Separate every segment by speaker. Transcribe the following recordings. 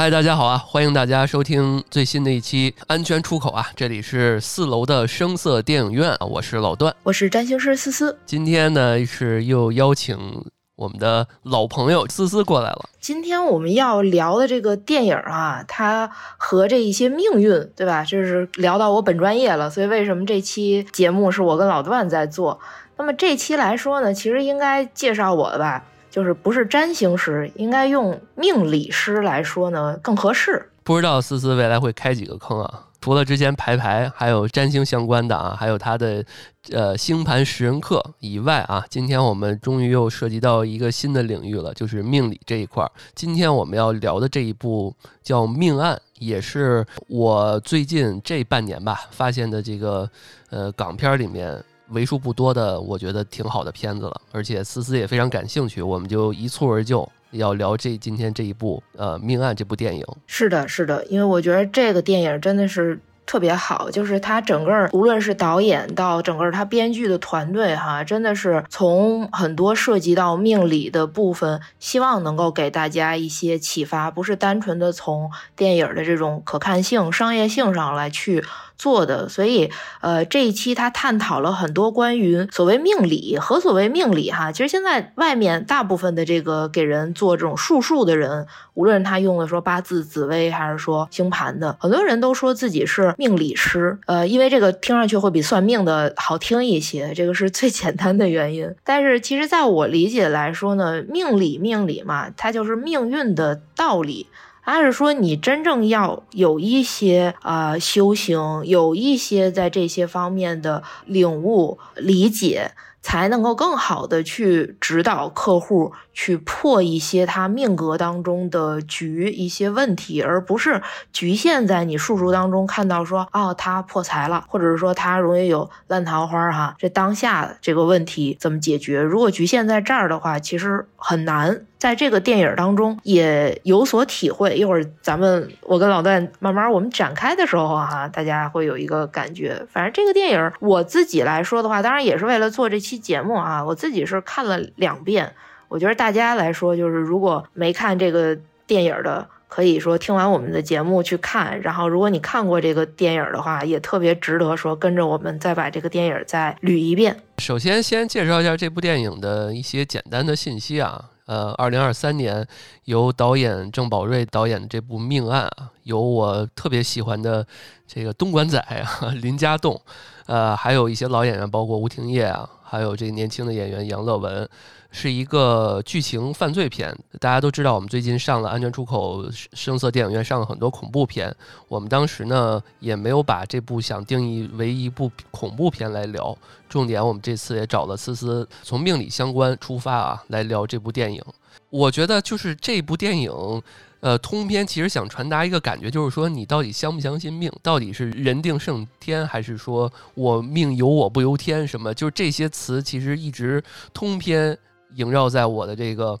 Speaker 1: 嗨，大家好啊！欢迎大家收听最新的一期《安全出口》啊！这里是四楼的声色电影院啊，我是老段，
Speaker 2: 我是占星师思思。
Speaker 1: 今天呢是又邀请我们的老朋友思思过来了。
Speaker 2: 今天我们要聊的这个电影啊，它和这一些命运，对吧？就是聊到我本专业了，所以为什么这期节目是我跟老段在做？那么这期来说呢，其实应该介绍我的吧。就是不是占星师，应该用命理师来说呢更合适。
Speaker 1: 不知道思思未来会开几个坑啊？除了之前排排，还有占星相关的啊，还有他的呃星盘识人课以外啊，今天我们终于又涉及到一个新的领域了，就是命理这一块儿。今天我们要聊的这一部叫《命案》，也是我最近这半年吧发现的这个呃港片里面。为数不多的，我觉得挺好的片子了，而且思思也非常感兴趣，我们就一蹴而就，要聊这今天这一部呃《命案》这部电影。
Speaker 2: 是的，是的，因为我觉得这个电影真的是特别好，就是它整个无论是导演到整个它编剧的团队哈，真的是从很多涉及到命理的部分，希望能够给大家一些启发，不是单纯的从电影的这种可看性、商业性上来去。做的，所以呃，这一期他探讨了很多关于所谓命理和所谓命理哈。其实现在外面大部分的这个给人做这种术数的人，无论他用的说八字、紫微还是说星盘的，很多人都说自己是命理师，呃，因为这个听上去会比算命的好听一些，这个是最简单的原因。但是其实在我理解来说呢，命理命理嘛，它就是命运的道理。还是说，你真正要有一些啊修行，有一些在这些方面的领悟、理解。才能够更好的去指导客户去破一些他命格当中的局一些问题，而不是局限在你术数当中看到说哦他破财了，或者是说他容易有烂桃花哈，这当下这个问题怎么解决？如果局限在这儿的话，其实很难在这个电影当中也有所体会。一会儿咱们我跟老段慢慢我们展开的时候哈，大家会有一个感觉。反正这个电影我自己来说的话，当然也是为了做这期。期节目啊，我自己是看了两遍。我觉得大家来说，就是如果没看这个电影的，可以说听完我们的节目去看。然后，如果你看过这个电影的话，也特别值得说跟着我们再把这个电影再捋一遍。
Speaker 1: 首先，先介绍一下这部电影的一些简单的信息啊。呃，二零二三年由导演郑宝瑞导演的这部《命案》啊，有我特别喜欢的这个东莞仔啊，林家栋，呃，还有一些老演员，包括吴廷烨啊。还有这个年轻的演员杨乐文，是一个剧情犯罪片。大家都知道，我们最近上了安全出口声色电影院，上了很多恐怖片。我们当时呢，也没有把这部想定义为一部恐怖片来聊。重点，我们这次也找了思思，从命理相关出发啊，来聊这部电影。我觉得就是这部电影。呃，通篇其实想传达一个感觉，就是说你到底相不相信命？到底是人定胜天，还是说我命由我不由天？什么？就是这些词其实一直通篇萦绕在我的这个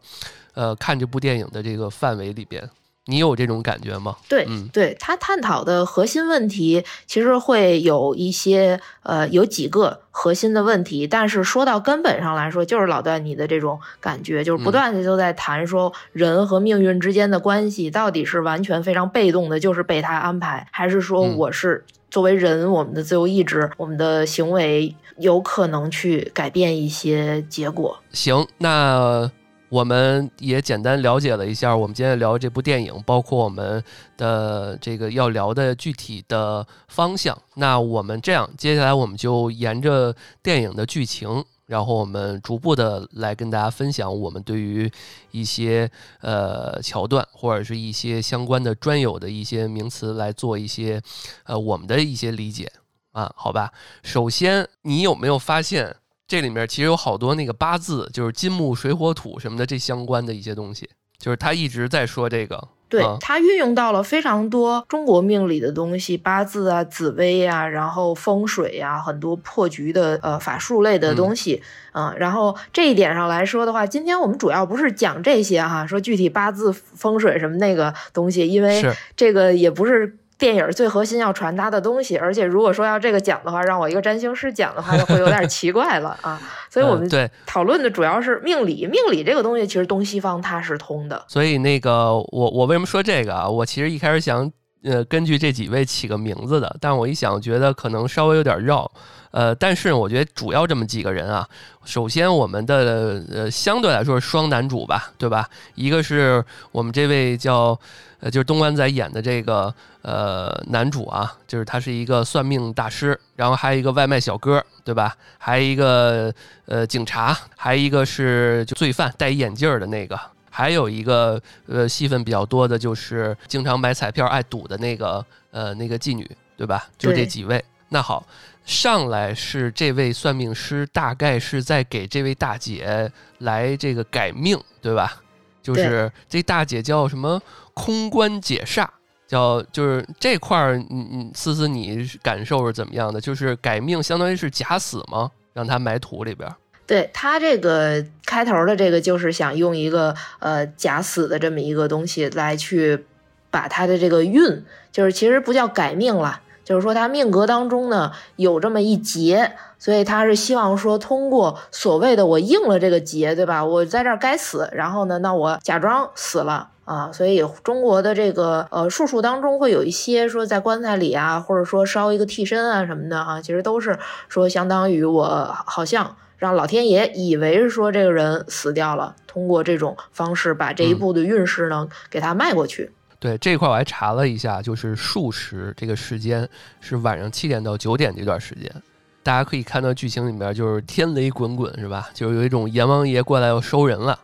Speaker 1: 呃看这部电影的这个范围里边。你有这种感觉吗？
Speaker 2: 对，嗯对他探讨的核心问题，其实会有一些，呃，有几个核心的问题。但是说到根本上来说，就是老段你的这种感觉，就是不断的就在谈说人和命运之间的关系，到底是完全非常被动的，就是被他安排，还是说我是作为人，我们的自由意志，我们的行为有可能去改变一些结果？
Speaker 1: 行，那。我们也简单了解了一下，我们今天聊这部电影，包括我们的这个要聊的具体的方向。那我们这样，接下来我们就沿着电影的剧情，然后我们逐步的来跟大家分享我们对于一些呃桥段或者是一些相关的专有的一些名词来做一些呃我们的一些理解啊，好吧？首先，你有没有发现？这里面其实有好多那个八字，就是金木水火土什么的，这相关的一些东西，就是他一直在说这个。
Speaker 2: 对他运用到了非常多中国命理的东西，八字啊、紫薇啊，然后风水呀，很多破局的呃法术类的东西嗯，然后这一点上来说的话，今天我们主要不是讲这些哈，说具体八字、风水什么那个东西，因为这个也不是。电影最核心要传达的东西，而且如果说要这个讲的话，让我一个占星师讲的话，就会有点奇怪了啊。所以我们
Speaker 1: 对
Speaker 2: 讨论的主要是命理，命理这个东西其实东西方它是通的。
Speaker 1: 所以那个我我为什么说这个啊？我其实一开始想呃根据这几位起个名字的，但我一想觉得可能稍微有点绕。呃，但是我觉得主要这么几个人啊，首先我们的呃相对来说是双男主吧，对吧？一个是我们这位叫呃就是东关仔演的这个呃男主啊，就是他是一个算命大师，然后还有一个外卖小哥，对吧？还有一个呃警察，还有一个是就罪犯戴眼镜的那个，还有一个呃戏份比较多的就是经常买彩票爱赌的那个呃那个妓女，对吧？就这几位。那好。上来是这位算命师，大概是在给这位大姐来这个改命，对吧？就是这大姐叫什么空关解煞，叫就是这块儿，你你思思，你感受是怎么样的？就是改命，相当于是假死吗？让他埋土里边。
Speaker 2: 对他这个开头的这个，就是想用一个呃假死的这么一个东西来去把他的这个运，就是其实不叫改命了。就是说，他命格当中呢有这么一劫，所以他是希望说，通过所谓的我应了这个劫，对吧？我在这儿该死，然后呢，那我假装死了啊。所以中国的这个呃术数当中会有一些说，在棺材里啊，或者说烧一个替身啊什么的啊，其实都是说相当于我好像让老天爷以为是说这个人死掉了，通过这种方式把这一步的运势呢给他迈过去。
Speaker 1: 对这块我还查了一下，就是数时这个时间是晚上七点到九点这段时间，大家可以看到剧情里面就是天雷滚滚是吧？就是有一种阎王爷过来要收人了，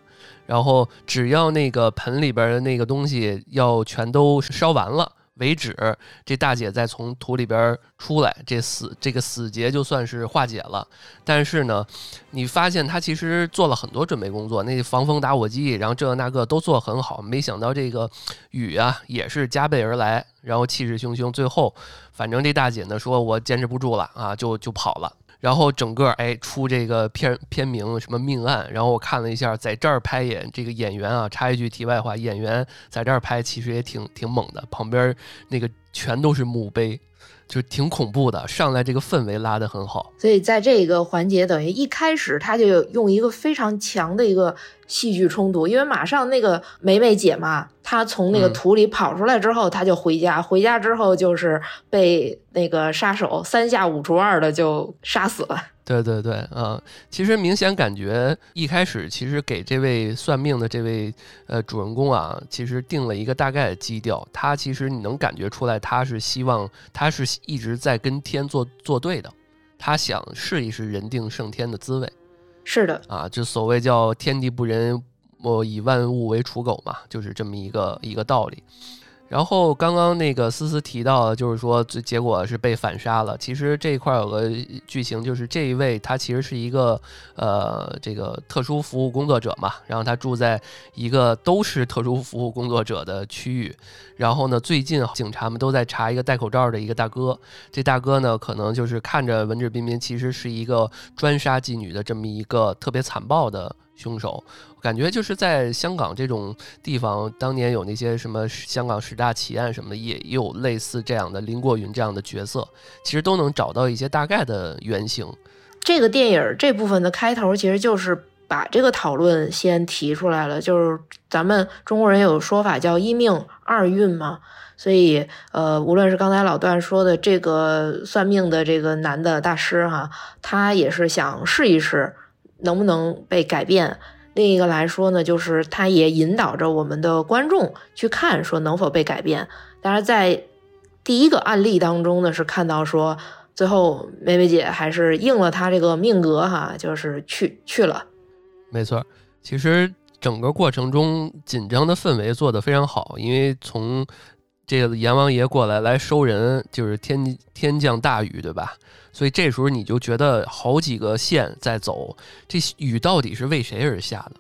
Speaker 1: 然后只要那个盆里边的那个东西要全都烧完了。为止，这大姐再从土里边出来，这死这个死结就算是化解了。但是呢，你发现她其实做了很多准备工作，那防风打火机，然后这个那个都做很好。没想到这个雨啊，也是加倍而来，然后气势汹汹。最后，反正这大姐呢说：“我坚持不住了啊，就就跑了。”然后整个哎出这个片片名什么命案，然后我看了一下，在这儿拍演这个演员啊，插一句题外话，演员在这儿拍其实也挺挺猛的，旁边那个全都是墓碑。就挺恐怖的，上来这个氛围拉得很好，
Speaker 2: 所以在这个环节，等于一开始他就用一个非常强的一个戏剧冲突，因为马上那个美美姐嘛，她从那个土里跑出来之后，她就回家，回家之后就是被那个杀手三下五除二的就杀死了。
Speaker 1: 对对对，嗯，其实明显感觉一开始其实给这位算命的这位呃主人公啊，其实定了一个大概的基调。他其实你能感觉出来，他是希望他是一直在跟天作作对的，他想试一试人定胜天的滋味。
Speaker 2: 是的，
Speaker 1: 啊，就所谓叫天地不仁，我以万物为刍狗嘛，就是这么一个一个道理。然后刚刚那个思思提到，就是说最结果是被反杀了。其实这一块有个剧情，就是这一位他其实是一个呃这个特殊服务工作者嘛，然后他住在一个都是特殊服务工作者的区域。然后呢，最近警察们都在查一个戴口罩的一个大哥，这大哥呢可能就是看着文质彬彬，其实是一个专杀妓女的这么一个特别残暴的。凶手，感觉就是在香港这种地方，当年有那些什么香港十大奇案什么的，也有类似这样的林过云这样的角色，其实都能找到一些大概的原型。
Speaker 2: 这个电影这部分的开头，其实就是把这个讨论先提出来了，就是咱们中国人有说法叫一命二运嘛，所以呃，无论是刚才老段说的这个算命的这个男的大师哈，他也是想试一试。能不能被改变？另一个来说呢，就是他也引导着我们的观众去看，说能否被改变。当然，在第一个案例当中呢，是看到说最后梅梅姐还是应了他这个命格，哈，就是去去了。
Speaker 1: 没错，其实整个过程中紧张的氛围做得非常好，因为从这个阎王爷过来来收人，就是天天降大雨，对吧？所以这时候你就觉得好几个线在走，这雨到底是为谁而下的？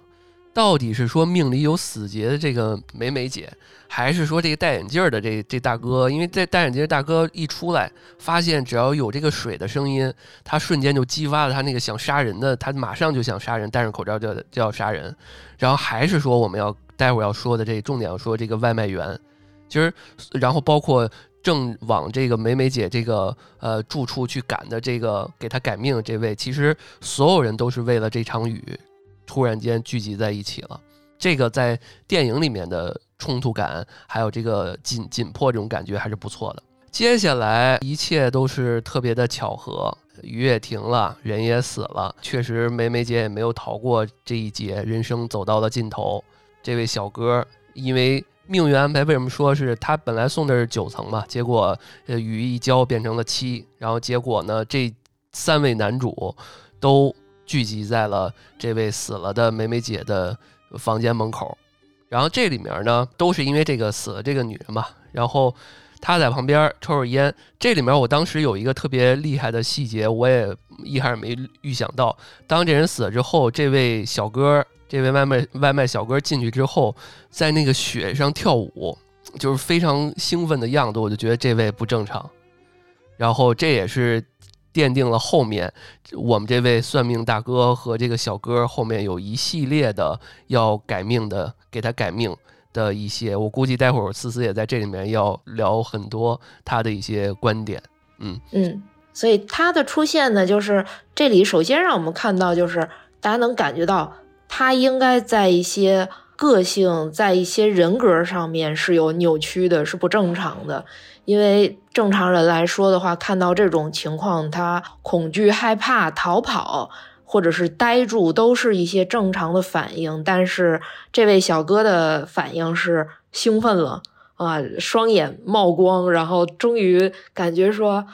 Speaker 1: 到底是说命里有死劫的这个美美姐，还是说这个戴眼镜的这这大哥？因为这戴眼镜大哥一出来，发现只要有这个水的声音，他瞬间就激发了他那个想杀人的，他马上就想杀人，戴上口罩就就要杀人。然后还是说我们要待会儿要说的这重点要说这个外卖员。其实，然后包括正往这个美美姐这个呃住处去赶的这个给她改命这位，其实所有人都是为了这场雨，突然间聚集在一起了。这个在电影里面的冲突感，还有这个紧紧迫这种感觉还是不错的。接下来一切都是特别的巧合，雨也停了，人也死了，确实美美姐也没有逃过这一劫，人生走到了尽头。这位小哥因为命运安排，为什么说是他本来送的是九层嘛？结果呃雨一浇变成了七，然后结果呢这三位男主都聚集在了这位死了的美美姐的。房间门口，然后这里面呢，都是因为这个死了这个女人嘛，然后他在旁边抽着烟。这里面我当时有一个特别厉害的细节，我也一开始没预想到，当这人死了之后，这位小哥，这位外卖外卖小哥进去之后，在那个雪上跳舞，就是非常兴奋的样子，我就觉得这位不正常。然后这也是。奠定了后面我们这位算命大哥和这个小哥后面有一系列的要改命的，给他改命的一些，我估计待会儿思思也在这里面要聊很多他的一些观点。嗯
Speaker 2: 嗯，所以他的出现呢，就是这里首先让我们看到，就是大家能感觉到他应该在一些个性、在一些人格上面是有扭曲的，是不正常的。因为正常人来说的话，看到这种情况，他恐惧、害怕、逃跑，或者是呆住，都是一些正常的反应。但是这位小哥的反应是兴奋了啊，双眼冒光，然后终于感觉说。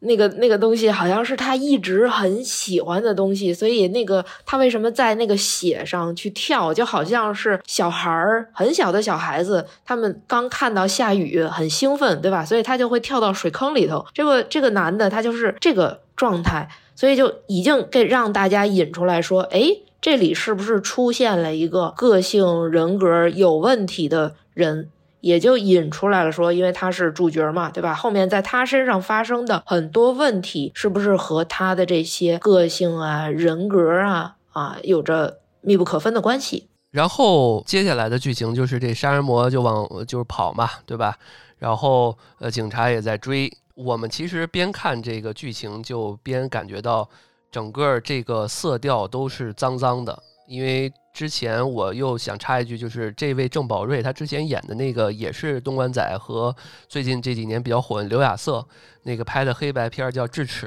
Speaker 2: 那个那个东西好像是他一直很喜欢的东西，所以那个他为什么在那个血上去跳，就好像是小孩儿很小的小孩子，他们刚看到下雨很兴奋，对吧？所以他就会跳到水坑里头。这个这个男的他就是这个状态，所以就已经给让大家引出来说，哎，这里是不是出现了一个个性人格有问题的人？也就引出来了，说因为他是主角嘛，对吧？后面在他身上发生的很多问题，是不是和他的这些个性啊、人格啊啊有着密不可分的关系？
Speaker 1: 然后接下来的剧情就是这杀人魔就往就是跑嘛，对吧？然后呃，警察也在追。我们其实边看这个剧情，就边感觉到整个这个色调都是脏脏的，因为。之前我又想插一句，就是这位郑宝瑞，他之前演的那个也是东莞仔和最近这几年比较火的刘亚瑟那个拍的黑白片叫《智齿》，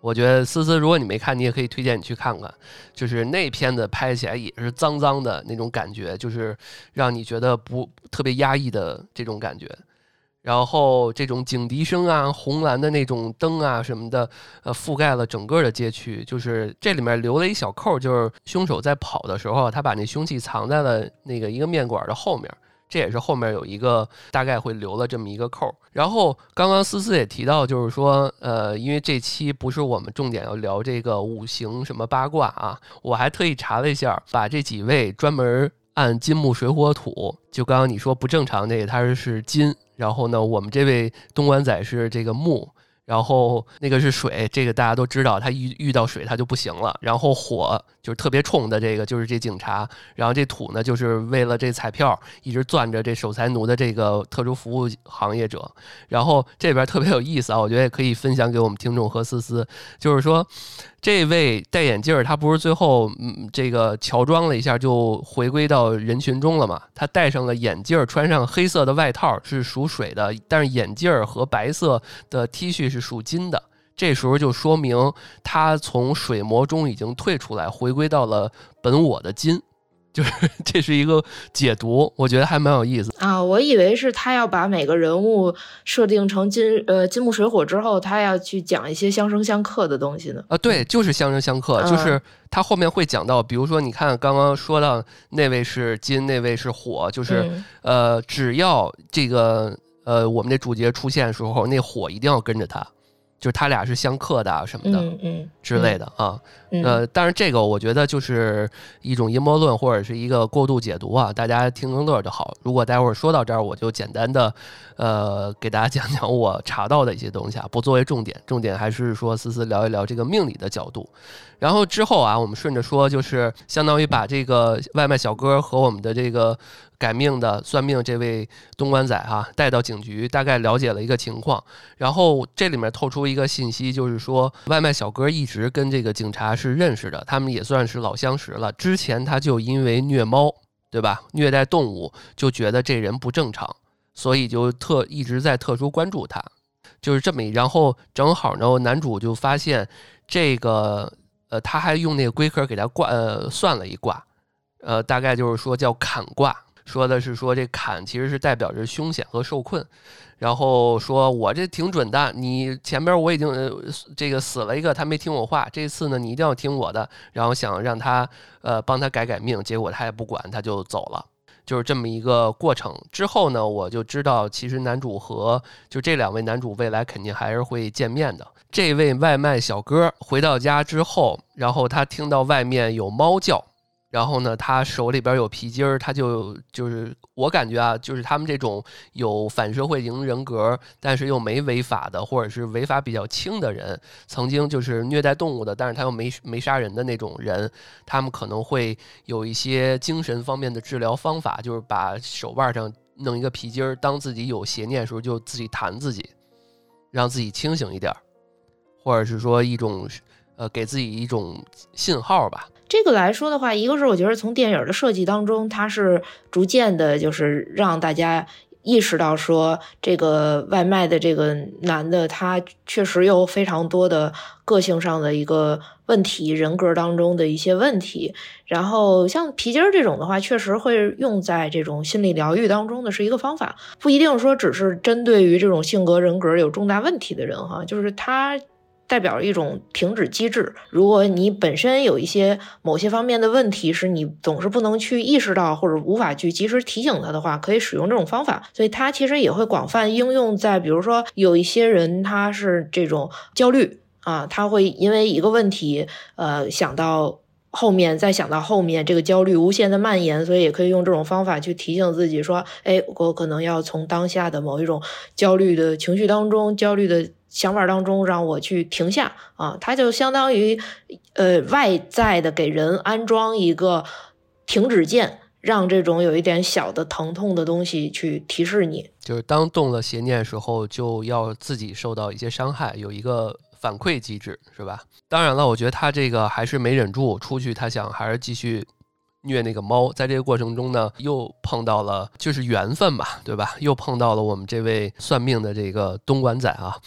Speaker 1: 我觉得思思，如果你没看，你也可以推荐你去看看，就是那片子拍起来也是脏脏的那种感觉，就是让你觉得不特别压抑的这种感觉。然后这种警笛声啊，红蓝的那种灯啊什么的，呃，覆盖了整个的街区。就是这里面留了一小扣，就是凶手在跑的时候，他把那凶器藏在了那个一个面馆的后面。这也是后面有一个大概会留了这么一个扣。然后刚刚思思也提到，就是说，呃，因为这期不是我们重点要聊这个五行什么八卦啊，我还特意查了一下，把这几位专门按金木水火土，就刚刚你说不正常那个，他是是金。然后呢，我们这位东莞仔是这个木，然后那个是水，这个大家都知道，他遇遇到水他就不行了。然后火就是特别冲的这个，就是这警察。然后这土呢，就是为了这彩票一直攥着这守财奴的这个特殊服务行业者。然后这边特别有意思啊，我觉得也可以分享给我们听众和思思，就是说。这位戴眼镜儿，他不是最后嗯这个乔装了一下就回归到人群中了吗？他戴上了眼镜儿，穿上黑色的外套是属水的，但是眼镜儿和白色的 T 恤是属金的。这时候就说明他从水魔中已经退出来，回归到了本我的金。就是 这是一个解读，我觉得还蛮有意思
Speaker 2: 啊。我以为是他要把每个人物设定成金呃金木水火之后，他要去讲一些相生相克的东西呢。
Speaker 1: 啊，对，就是相生相克，就是他后面会讲到，比如说你看刚刚说到那位是金，那位是火，就是呃，只要这个呃我们的主角出现的时候，那火一定要跟着他。就是他俩是相克的啊什么的，
Speaker 2: 嗯嗯
Speaker 1: 之类的啊，呃，但是这个我觉得就是一种阴谋论或者是一个过度解读啊，大家听听乐就好。如果待会儿说到这儿，我就简单的呃给大家 讲讲我查到的一些东西啊，不作为重点，重点还是说思思聊一聊这个命理的角度。然后之后啊，我们顺着说，就是相当于把这个外卖小哥和我们的这个改命的算命这位东莞仔哈带到警局，大概了解了一个情况，然后这里面透出一个信息，就是说外卖小哥一直跟这个警察是认识的，他们也算是老相识了。之前他就因为虐猫，对吧？虐待动物就觉得这人不正常，所以就特一直在特殊关注他，就是这么。然后正好呢，男主就发现这个呃，他还用那个龟壳给他挂呃算了一卦，呃，大概就是说叫坎卦。说的是说这坎其实是代表着凶险和受困，然后说我这挺准的，你前边我已经呃这个死了一个，他没听我话，这次呢你一定要听我的，然后想让他呃帮他改改命，结果他也不管，他就走了，就是这么一个过程。之后呢，我就知道其实男主和就这两位男主未来肯定还是会见面的。这位外卖小哥回到家之后，然后他听到外面有猫叫。然后呢，他手里边有皮筋儿，他就就是我感觉啊，就是他们这种有反社会型人格，但是又没违法的，或者是违法比较轻的人，曾经就是虐待动物的，但是他又没没杀人的那种人，他们可能会有一些精神方面的治疗方法，就是把手腕上弄一个皮筋儿，当自己有邪念的时候就自己弹自己，让自己清醒一点，或者是说一种呃给自己一种信号吧。
Speaker 2: 这个来说的话，一个是我觉得从电影的设计当中，它是逐渐的，就是让大家意识到说，这个外卖的这个男的，他确实有非常多的个性上的一个问题，人格当中的一些问题。然后像皮筋儿这种的话，确实会用在这种心理疗愈当中的是一个方法，不一定说只是针对于这种性格人格有重大问题的人哈，就是他。代表一种停止机制。如果你本身有一些某些方面的问题，是你总是不能去意识到或者无法去及时提醒他的话，可以使用这种方法。所以它其实也会广泛应用在，比如说有一些人他是这种焦虑啊，他会因为一个问题，呃，想到后面，再想到后面，这个焦虑无限的蔓延，所以也可以用这种方法去提醒自己说，哎，我可能要从当下的某一种焦虑的情绪当中，焦虑的。想法当中让我去停下啊，它就相当于呃外在的给人安装一个停止键，让这种有一点小的疼痛的东西去提示你。
Speaker 1: 就是当动了邪念的时候，就要自己受到一些伤害，有一个反馈机制，是吧？当然了，我觉得他这个还是没忍住出去，他想还是继续虐那个猫。在这个过程中呢，又碰到了就是缘分吧，对吧？又碰到了我们这位算命的这个东莞仔啊。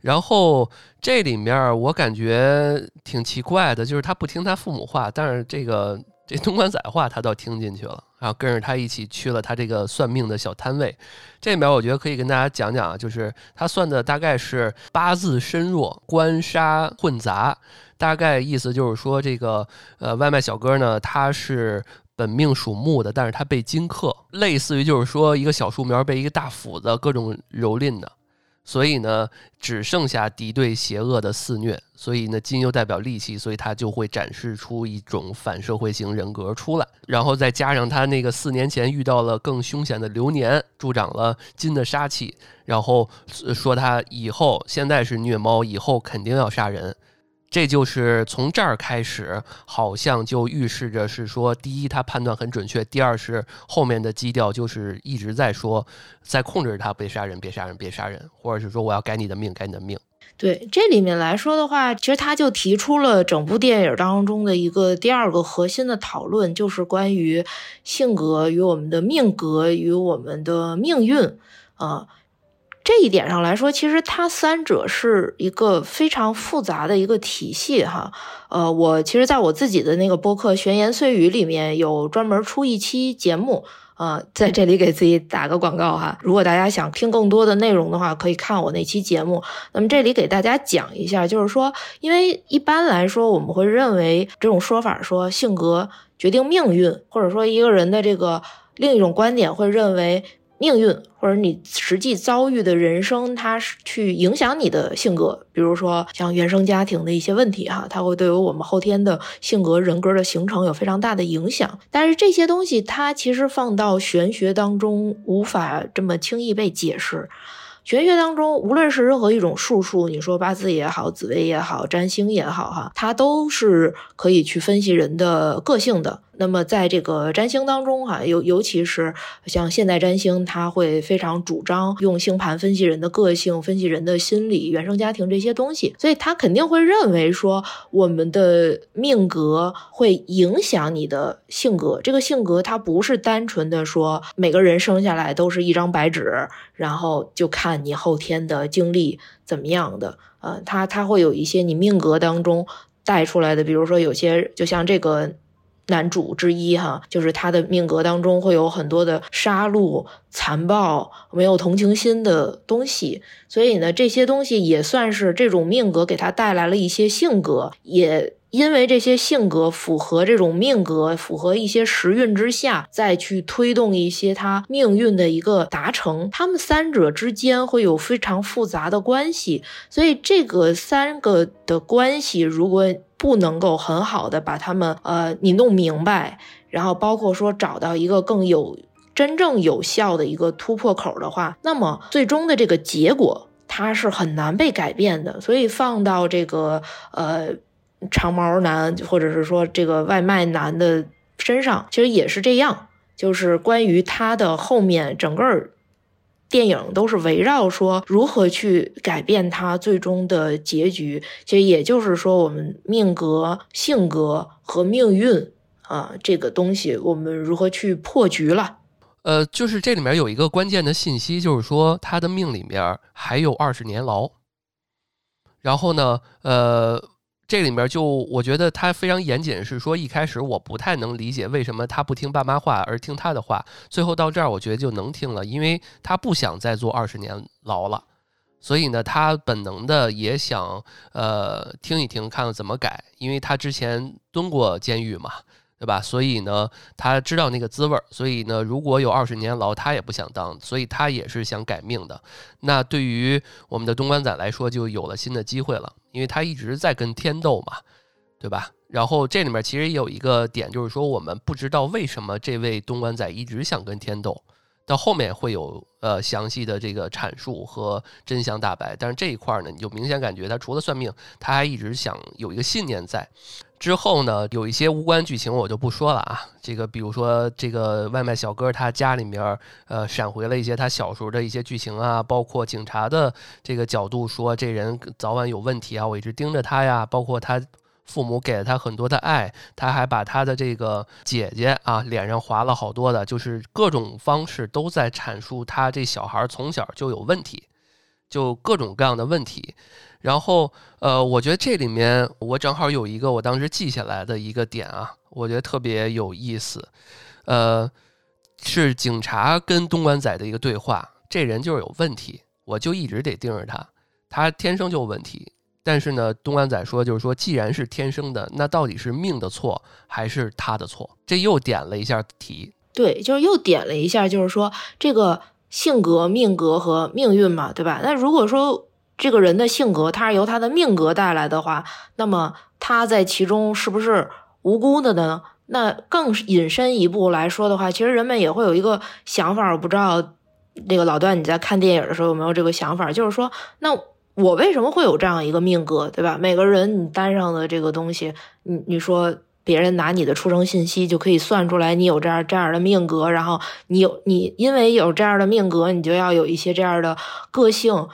Speaker 1: 然后这里面我感觉挺奇怪的，就是他不听他父母话，但是这个这东莞仔话他倒听进去了，然后跟着他一起去了他这个算命的小摊位。这里面我觉得可以跟大家讲讲啊，就是他算的大概是八字身弱，官杀混杂，大概意思就是说这个呃外卖小哥呢他是本命属木的，但是他被金克，类似于就是说一个小树苗被一个大斧子各种蹂躏的。所以呢，只剩下敌对邪恶的肆虐。所以呢，金又代表戾气，所以他就会展示出一种反社会型人格出来。然后再加上他那个四年前遇到了更凶险的流年，助长了金的杀气。然后说他以后现在是虐猫，以后肯定要杀人。这就是从这儿开始，好像就预示着是说，第一，他判断很准确；第二是后面的基调就是一直在说，在控制他别杀人，别杀人，别杀人，或者是说我要改你的命，改你的命。
Speaker 2: 对这里面来说的话，其实他就提出了整部电影当中的一个第二个核心的讨论，就是关于性格与我们的命格与我们的命运啊。这一点上来说，其实它三者是一个非常复杂的一个体系哈。呃，我其实在我自己的那个播客《闲言碎语》里面有专门出一期节目，呃，在这里给自己打个广告哈。如果大家想听更多的内容的话，可以看我那期节目。那么这里给大家讲一下，就是说，因为一般来说我们会认为这种说法说性格决定命运，或者说一个人的这个另一种观点会认为。命运或者你实际遭遇的人生，它是去影响你的性格。比如说像原生家庭的一些问题，哈，它会对于我们后天的性格人格的形成有非常大的影响。但是这些东西，它其实放到玄学当中，无法这么轻易被解释。玄学当中，无论是任何一种术数，你说八字也好，紫微也好，占星也好，哈，它都是可以去分析人的个性的。那么在这个占星当中，哈，尤尤其是像现代占星，它会非常主张用星盘分析人的个性、分析人的心理、原生家庭这些东西，所以他肯定会认为说，我们的命格会影响你的性格。这个性格它不是单纯的说每个人生下来都是一张白纸，然后就看你后天的经历怎么样的。呃，它它会有一些你命格当中带出来的，比如说有些就像这个。男主之一哈，就是他的命格当中会有很多的杀戮、残暴、没有同情心的东西，所以呢，这些东西也算是这种命格给他带来了一些性格，也因为这些性格符合这种命格，符合一些时运之下，再去推动一些他命运的一个达成，他们三者之间会有非常复杂的关系，所以这个三个的关系如果。不能够很好的把他们呃你弄明白，然后包括说找到一个更有真正有效的一个突破口的话，那么最终的这个结果它是很难被改变的。所以放到这个呃长毛男或者是说这个外卖男的身上，其实也是这样，就是关于他的后面整个。电影都是围绕说如何去改变他最终的结局，其实也就是说，我们命格、性格和命运啊，这个东西我们如何去破局了？
Speaker 1: 呃，就是这里面有一个关键的信息，就是说他的命里面还有二十年牢。然后呢，呃。这里面就我觉得他非常严谨，是说一开始我不太能理解为什么他不听爸妈话而听他的话，最后到这儿我觉得就能听了，因为他不想再坐二十年牢了，所以呢，他本能的也想呃听一听，看看怎么改，因为他之前蹲过监狱嘛。对吧？所以呢，他知道那个滋味儿。所以呢，如果有二十年牢，他也不想当。所以他也是想改命的。那对于我们的东关仔来说，就有了新的机会了，因为他一直在跟天斗嘛，对吧？然后这里面其实也有一个点，就是说我们不知道为什么这位东关仔一直想跟天斗。到后面会有呃详细的这个阐述和真相大白，但是这一块呢，你就明显感觉他除了算命，他还一直想有一个信念在。之后呢，有一些无关剧情我就不说了啊。这个比如说这个外卖小哥他家里面呃闪回了一些他小时候的一些剧情啊，包括警察的这个角度说这人早晚有问题啊，我一直盯着他呀，包括他。父母给了他很多的爱，他还把他的这个姐姐啊脸上划了好多的，就是各种方式都在阐述他这小孩从小就有问题，就各种各样的问题。然后，呃，我觉得这里面我正好有一个我当时记下来的一个点啊，我觉得特别有意思。呃，是警察跟东莞仔的一个对话，这人就是有问题，我就一直得盯着他，他天生就有问题。但是呢，东安仔说，就是说，既然是天生的，那到底是命的错还是他的错？这又点了一下题。
Speaker 2: 对，就是又点了一下，就是说这个性格、命格和命运嘛，对吧？那如果说这个人的性格他是由他的命格带来的话，那么他在其中是不是无辜的呢？那更引申一步来说的话，其实人们也会有一个想法，我不知道那个老段你在看电影的时候有没有这个想法，就是说那。我为什么会有这样一个命格，对吧？每个人你单上的这个东西，你你说别人拿你的出生信息就可以算出来你有这样这样的命格，然后你有你因为有这样的命格，你就要有一些这样的个性，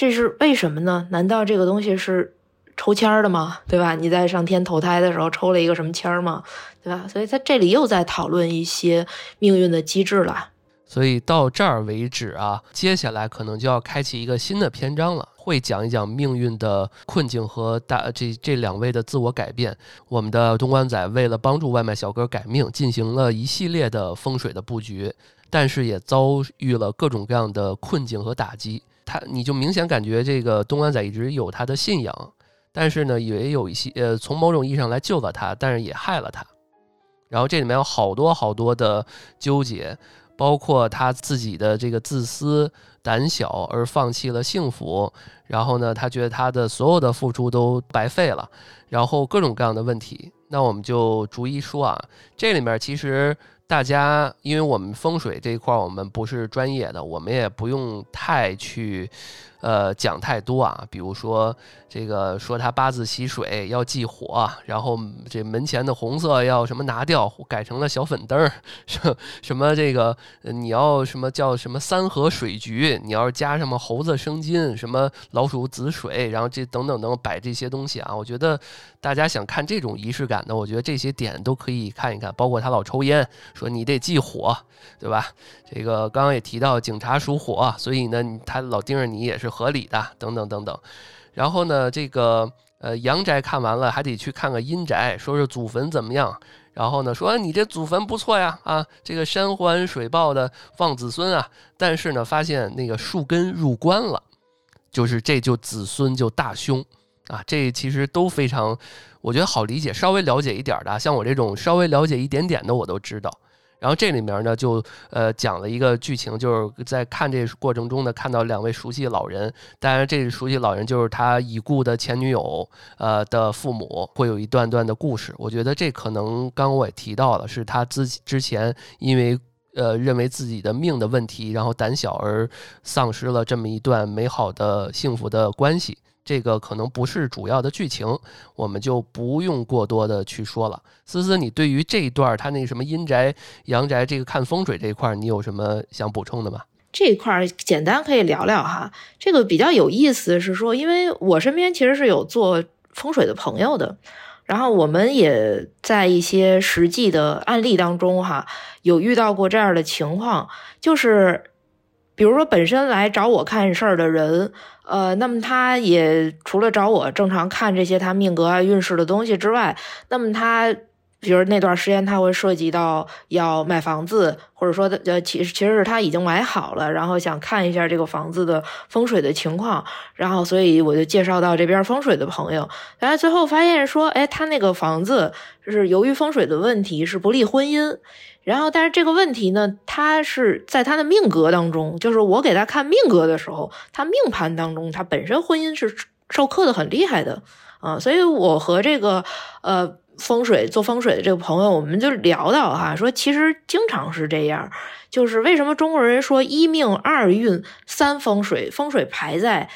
Speaker 2: 这是为什么呢？难道这个东西是抽签儿的吗？对吧？你在上天投胎的时候抽了一个什么签儿吗？对吧？所以他这里又在讨论一些命运的机制了。
Speaker 1: 所以到这儿为止啊，接下来可能就要开启一个新的篇章了，会讲一讲命运的困境和大这这两位的自我改变。我们的东关仔为了帮助外卖小哥改命，进行了一系列的风水的布局，但是也遭遇了各种各样的困境和打击。他你就明显感觉这个东关仔一直有他的信仰，但是呢，也有一些呃，从某种意义上来救了他，但是也害了他。然后这里面有好多好多的纠结。包括他自己的这个自私、胆小而放弃了幸福，然后呢，他觉得他的所有的付出都白费了，然后各种各样的问题。那我们就逐一说啊。这里面其实大家，因为我们风水这一块我们不是专业的，我们也不用太去呃讲太多啊，比如说这个说他八字喜水要忌火，然后这门前的红色要什么拿掉，改成了小粉灯儿，什么这个你要什么叫什么三合水局，你要加什么猴子生金，什么老鼠子水，然后这等等等摆这些东西啊，我觉得大家想看这种仪式感的，我觉得这些点都可以看一看，包括他老抽烟，说你得忌火，对吧？这个刚刚也提到警察属火，所以呢，他老盯着你也是合理的，等等等等。然后呢，这个呃阳宅看完了，还得去看看阴宅，说是祖坟怎么样。然后呢，说你这祖坟不错呀，啊，这个山环水抱的旺子孙啊。但是呢，发现那个树根入关了，就是这就子孙就大凶啊。这其实都非常，我觉得好理解，稍微了解一点的，像我这种稍微了解一点点的，我都知道。然后这里面呢，就呃讲了一个剧情，就是在看这过程中呢，看到两位熟悉老人，当然这熟悉老人就是他已故的前女友呃的父母，会有一段段的故事。我觉得这可能刚我也提到了，是他之之前因为呃认为自己的命的问题，然后胆小而丧失了这么一段美好的幸福的关系。这个可能不是主要的剧情，我们就不用过多的去说了。思思，你对于这一段他那什么阴宅、阳宅这个看风水这一块，你有什么想补充的吗？
Speaker 2: 这一块简单可以聊聊哈。这个比较有意思是说，因为我身边其实是有做风水的朋友的，然后我们也在一些实际的案例当中哈，有遇到过这样的情况，就是比如说本身来找我看事儿的人。呃，那么他也除了找我正常看这些他命格啊运势的东西之外，那么他比如那段时间他会涉及到要买房子，或者说呃其实其实是他已经买好了，然后想看一下这个房子的风水的情况，然后所以我就介绍到这边风水的朋友，然后最后发现说，哎，他那个房子是由于风水的问题是不利婚姻。然后，但是这个问题呢，他是在他的命格当中，就是我给他看命格的时候，他命盘当中，他本身婚姻是受克的很厉害的啊。所以我和这个呃风水做风水的这个朋友，我们就聊到哈，说其实经常是这样，就是为什么中国人说一命二运三风水，风水排在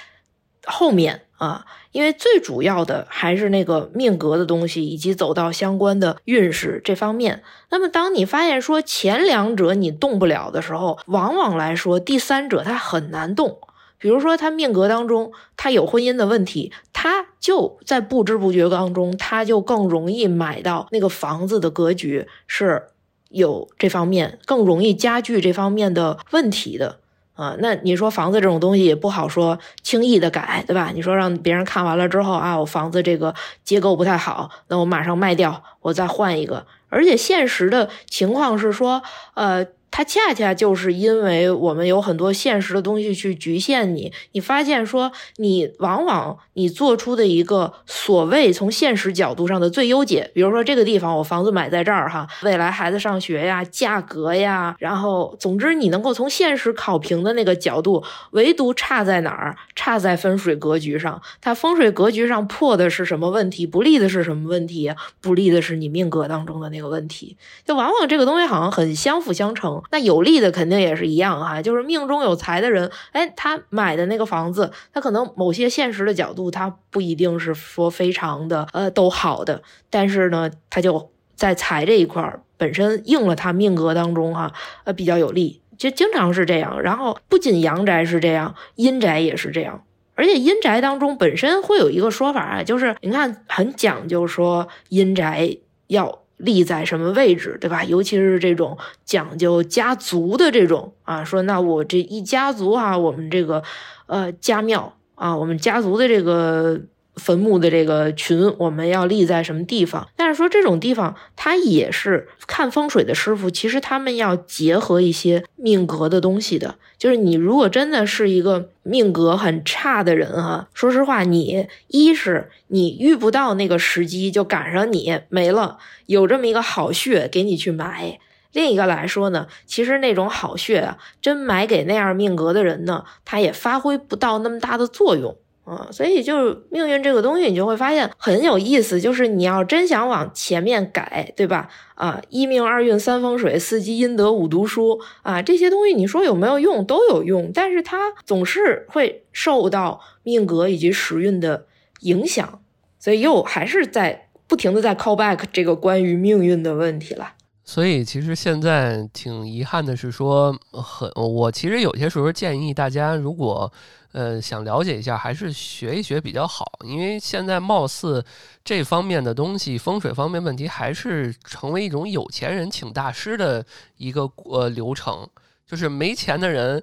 Speaker 2: 后面啊？因为最主要的还是那个命格的东西，以及走到相关的运势这方面。那么，当你发现说前两者你动不了的时候，往往来说第三者他很难动。比如说他命格当中他有婚姻的问题，他就在不知不觉当中，他就更容易买到那个房子的格局是有这方面，更容易加剧这方面的问题的。啊，那你说房子这种东西也不好说轻易的改，对吧？你说让别人看完了之后啊，我房子这个结构不太好，那我马上卖掉，我再换一个。而且现实的情况是说，呃。它恰恰就是因为我们有很多现实的东西去局限你，你发现说你往往你做出的一个所谓从现实角度上的最优解，比如说这个地方我房子买在这儿哈，未来孩子上学呀，价格呀，然后总之你能够从现实考评的那个角度，唯独差在哪儿？差在风水格局上。它风水格局上破的是什么问题？不利的是什么问题？不利的是你命格当中的那个问题。就往往这个东西好像很相辅相成。那有利的肯定也是一样哈，就是命中有财的人，哎，他买的那个房子，他可能某些现实的角度，他不一定是说非常的呃都好的，但是呢，他就在财这一块儿本身应了他命格当中哈，呃比较有利，就经常是这样。然后不仅阳宅是这样，阴宅也是这样，而且阴宅当中本身会有一个说法啊，就是你看很讲究说阴宅要。立在什么位置，对吧？尤其是这种讲究家族的这种啊，说那我这一家族啊，我们这个呃家庙啊，我们家族的这个。坟墓的这个群，我们要立在什么地方？但是说这种地方，它也是看风水的师傅，其实他们要结合一些命格的东西的。就是你如果真的是一个命格很差的人哈，说实话，你一是你遇不到那个时机，就赶上你没了，有这么一个好穴给你去埋；另一个来说呢，其实那种好穴啊，真埋给那样命格的人呢，他也发挥不到那么大的作用。啊，所以就是命运这个东西，你就会发现很有意思。就是你要真想往前面改，对吧？啊，一命二运三风水四积阴德五读书啊，这些东西你说有没有用？都有用，但是它总是会受到命格以及时运的影响，所以又还是在不停的在 call back 这个关于命运的问题了。
Speaker 1: 所以其实现在挺遗憾的是说，很我其实有些时候建议大家，如果呃想了解一下，还是学一学比较好，因为现在貌似这方面的东西，风水方面问题还是成为一种有钱人请大师的一个呃流程，就是没钱的人。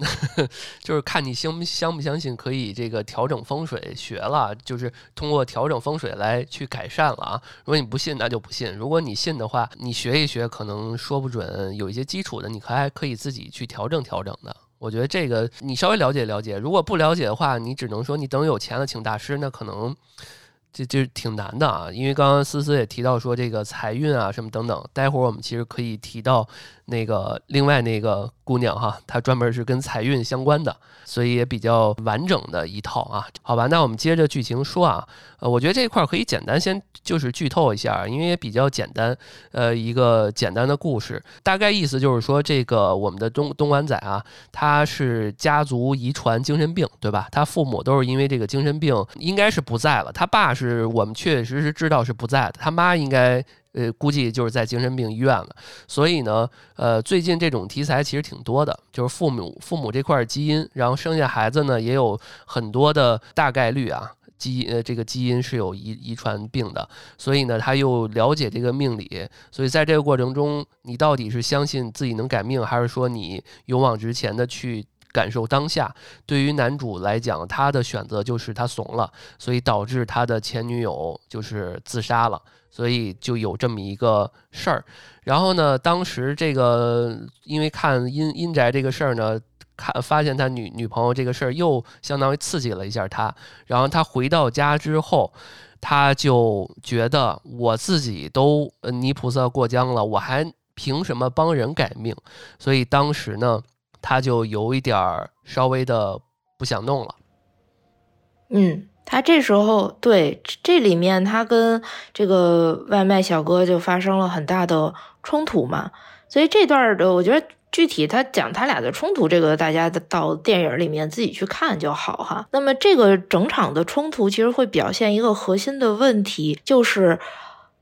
Speaker 1: 就是看你相相不相信可以这个调整风水学了，就是通过调整风水来去改善了啊。如果你不信，那就不信；如果你信的话，你学一学，可能说不准有一些基础的，你还可以自己去调整调整的。我觉得这个你稍微了解了解，如果不了解的话，你只能说你等有钱了请大师，那可能。就就挺难的啊，因为刚刚思思也提到说这个财运啊什么等等，待会儿我们其实可以提到那个另外那个姑娘哈，她专门是跟财运相关的，所以也比较完整的一套啊。好吧，那我们接着剧情说啊，呃，我觉得这一块可以简单先就是剧透一下，因为也比较简单，呃，一个简单的故事，大概意思就是说这个我们的东东莞仔啊，他是家族遗传精神病，对吧？他父母都是因为这个精神病，应该是不在了，他爸是。是我们确确实实知道是不在的，他妈应该呃估计就是在精神病医院了，所以呢呃最近这种题材其实挺多的，就是父母父母这块基因，然后生下孩子呢也有很多的大概率啊基因呃这个基因是有遗遗传病的，所以呢他又了解这个命理，所以在这个过程中，你到底是相信自己能改命，还是说你勇往直前的去？感受当下，对于男主来讲，他的选择就是他怂了，所以导致他的前女友就是自杀了，所以就有这么一个事儿。然后呢，当时这个因为看阴阴宅这个事儿呢，看发现他女女朋友这个事儿又相当于刺激了一下他。然后他回到家之后，他就觉得我自己都泥菩萨过江了，我还凭什么帮人改命？所以当时呢。他就有一点儿稍微的不想弄了。
Speaker 2: 嗯，他这时候对这里面他跟这个外卖小哥就发生了很大的冲突嘛，所以这段的我觉得具体他讲他俩的冲突，这个大家到电影里面自己去看就好哈。那么这个整场的冲突其实会表现一个核心的问题，就是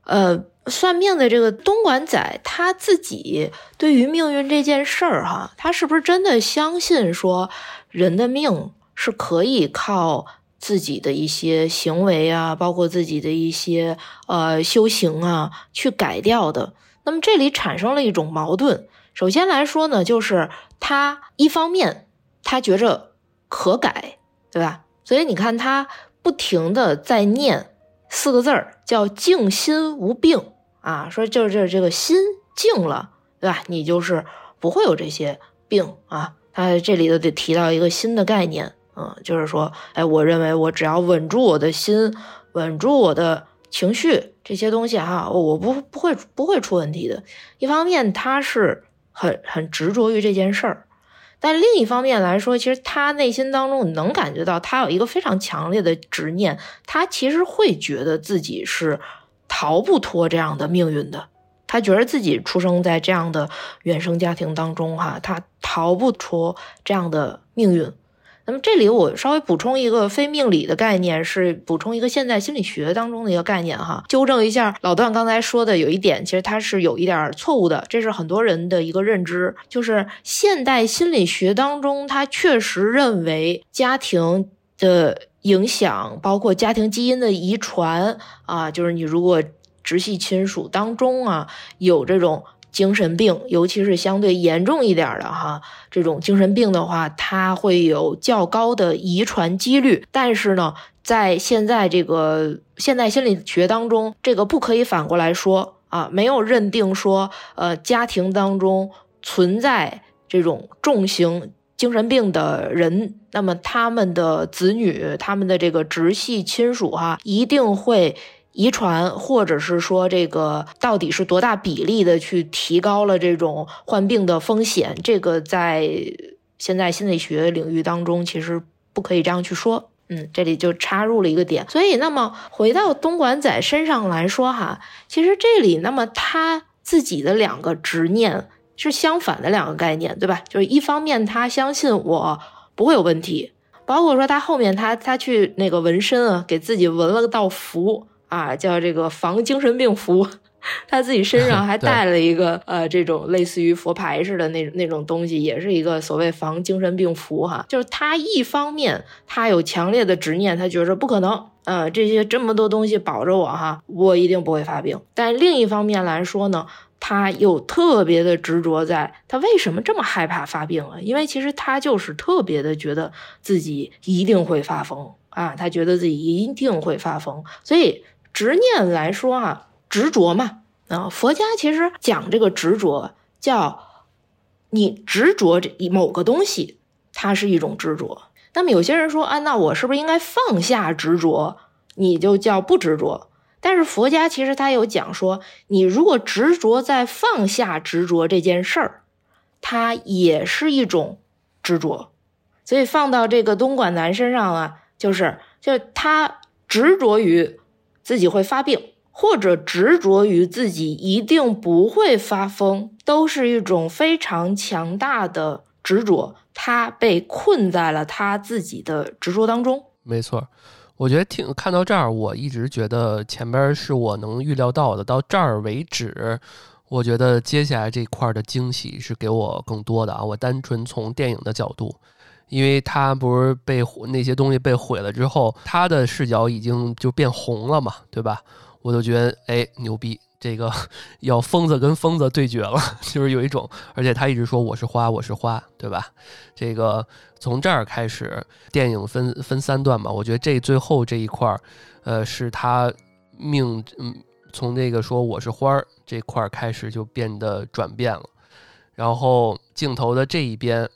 Speaker 2: 呃。算命的这个东莞仔，他自己对于命运这件事儿，哈，他是不是真的相信说人的命是可以靠自己的一些行为啊，包括自己的一些呃修行啊去改掉的？那么这里产生了一种矛盾。首先来说呢，就是他一方面他觉着可改，对吧？所以你看他不停的在念四个字儿，叫静心无病。啊，说就是这这个心静了，对吧？你就是不会有这些病啊。他这里头得提到一个新的概念，嗯，就是说，哎，我认为我只要稳住我的心，稳住我的情绪，这些东西哈，我不不会不会出问题的。一方面，他是很很执着于这件事儿，但另一方面来说，其实他内心当中能感觉到，他有一个非常强烈的执念，他其实会觉得自己是。逃不脱这样的命运的，他觉得自己出生在这样的原生家庭当中，哈，他逃不出这样的命运。那么这里我稍微补充一个非命理的概念，是补充一个现代心理学当中的一个概念，哈，纠正一下老段刚才说的有一点，其实他是有一点错误的，这是很多人的一个认知，就是现代心理学当中，他确实认为家庭的。影响包括家庭基因的遗传啊，就是你如果直系亲属当中啊有这种精神病，尤其是相对严重一点的哈，这种精神病的话，它会有较高的遗传几率。但是呢，在现在这个现代心理学当中，这个不可以反过来说啊，没有认定说呃家庭当中存在这种重型。精神病的人，那么他们的子女、他们的这个直系亲属，哈，一定会遗传，或者是说这个到底是多大比例的去提高了这种患病的风险？这个在现在心理学领域当中，其实不可以这样去说。嗯，这里就插入了一个点。所以，那么回到东莞仔身上来说哈，其实这里那么他自己的两个执念是相反的两个概念，对吧？就是一方面他相信我不会有问题，包括说他后面他他去那个纹身啊，给自己纹了个道符啊，叫这个防精神病符。他自己身上还 带了一个呃，这种类似于佛牌似的那那种东西，也是一个所谓防精神病符哈。就是他一方面他有强烈的执念，他觉着不可能，呃，这些这么多东西保着我哈，我一定不会发病。但另一方面来说呢，他又特别的执着，在他为什么这么害怕发病啊？因为其实他就是特别的觉得自己一定会发疯啊，他觉得自己一定会发疯，所以执念来说啊。执着嘛，啊，佛家其实讲这个执着，叫你执着这某个东西，它是一种执着。那么有些人说，啊，那我是不是应该放下执着，你就叫不执着？但是佛家其实他有讲说，你如果执着在放下执着这件事儿，它也是一种执着。所以放到这个东莞男身上啊，就是就是他执着于自己会发病。或者执着于自己一定不会发疯，都是一种非常强大的执着。他被困在了他自己的执着当中。
Speaker 1: 没错，我觉得听看到这儿，我一直觉得前边是我能预料到的。到这儿为止，我觉得接下来这块的惊喜是给我更多的啊。我单纯从电影的角度，因为他不是被那些东西被毁了之后，他的视角已经就变红了嘛，对吧？我都觉得哎牛逼，这个 要疯子跟疯子对决了，就是有一种，而且他一直说我是花，我是花，对吧？这个从这儿开始，电影分分三段嘛，我觉得这最后这一块儿，呃，是他命，嗯，从这个说我是花儿这块儿开始就变得转变了，然后镜头的这一边。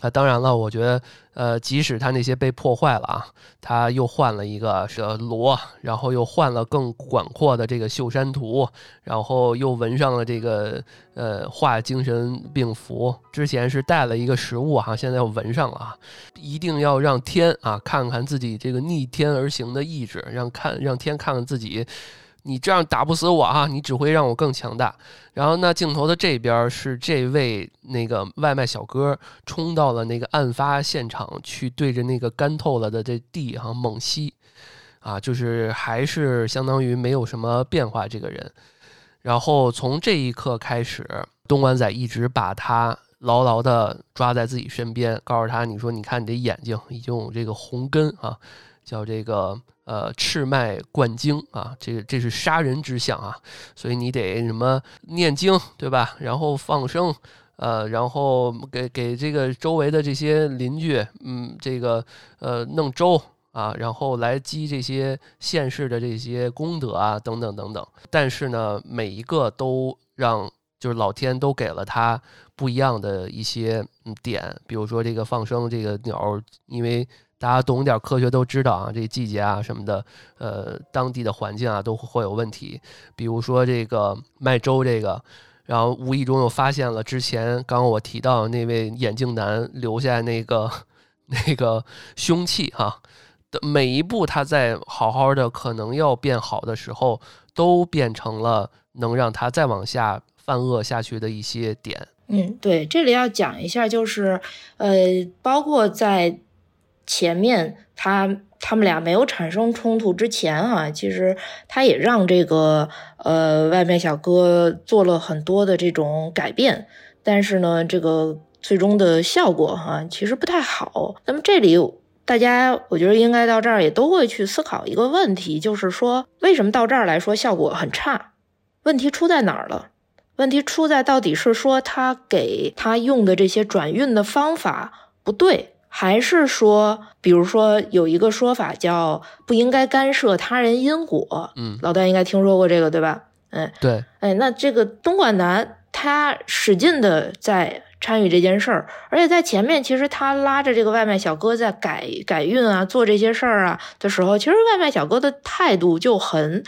Speaker 1: 啊，当然了，我觉得，呃，即使他那些被破坏了啊，他又换了一个是罗，然后又换了更广阔的这个绣山图，然后又纹上了这个呃画精神病符。之前是带了一个食物哈，现在又纹上了啊，一定要让天啊看看自己这个逆天而行的意志，让看让天看看自己。你这样打不死我啊，你只会让我更强大。然后那镜头的这边是这位那个外卖小哥冲到了那个案发现场去，对着那个干透了的这地哈猛吸，啊，就是还是相当于没有什么变化这个人。然后从这一刻开始，东莞仔一直把他牢牢的抓在自己身边，告诉他：“你说，你看你的眼睛已经有这个红根啊，叫这个。”呃，赤脉贯经啊，这个这是杀人之相啊，所以你得什么念经，对吧？然后放生，呃，然后给给这个周围的这些邻居，嗯，这个呃弄粥啊，然后来积这些现世的这些功德啊，等等等等。但是呢，每一个都让就是老天都给了他不一样的一些点，比如说这个放生这个鸟，因为。大家懂点科学都知道啊，这季节啊什么的，呃，当地的环境啊都会有问题。比如说这个卖粥这个，然后无意中又发现了之前刚刚我提到那位眼镜男留下那个 那个凶器哈的每一步，他在好好的可能要变好的时候，都变成了能让他再往下犯恶下去的一些点。
Speaker 2: 嗯，对，这里要讲一下，就是呃，包括在。前面他他们俩没有产生冲突之前啊，其实他也让这个呃外卖小哥做了很多的这种改变，但是呢，这个最终的效果哈其实不太好。那么这里大家我觉得应该到这儿也都会去思考一个问题，就是说为什么到这儿来说效果很差？问题出在哪儿了？问题出在到底是说他给他用的这些转运的方法不对。还是说，比如说有一个说法叫不应该干涉他人因果。
Speaker 1: 嗯，
Speaker 2: 老段应该听说过这个对吧？
Speaker 1: 嗯，对。
Speaker 2: 哎，那这个东莞男他使劲的在参与这件事儿，而且在前面其实他拉着这个外卖小哥在改改运啊，做这些事儿啊的时候，其实外卖小哥的态度就很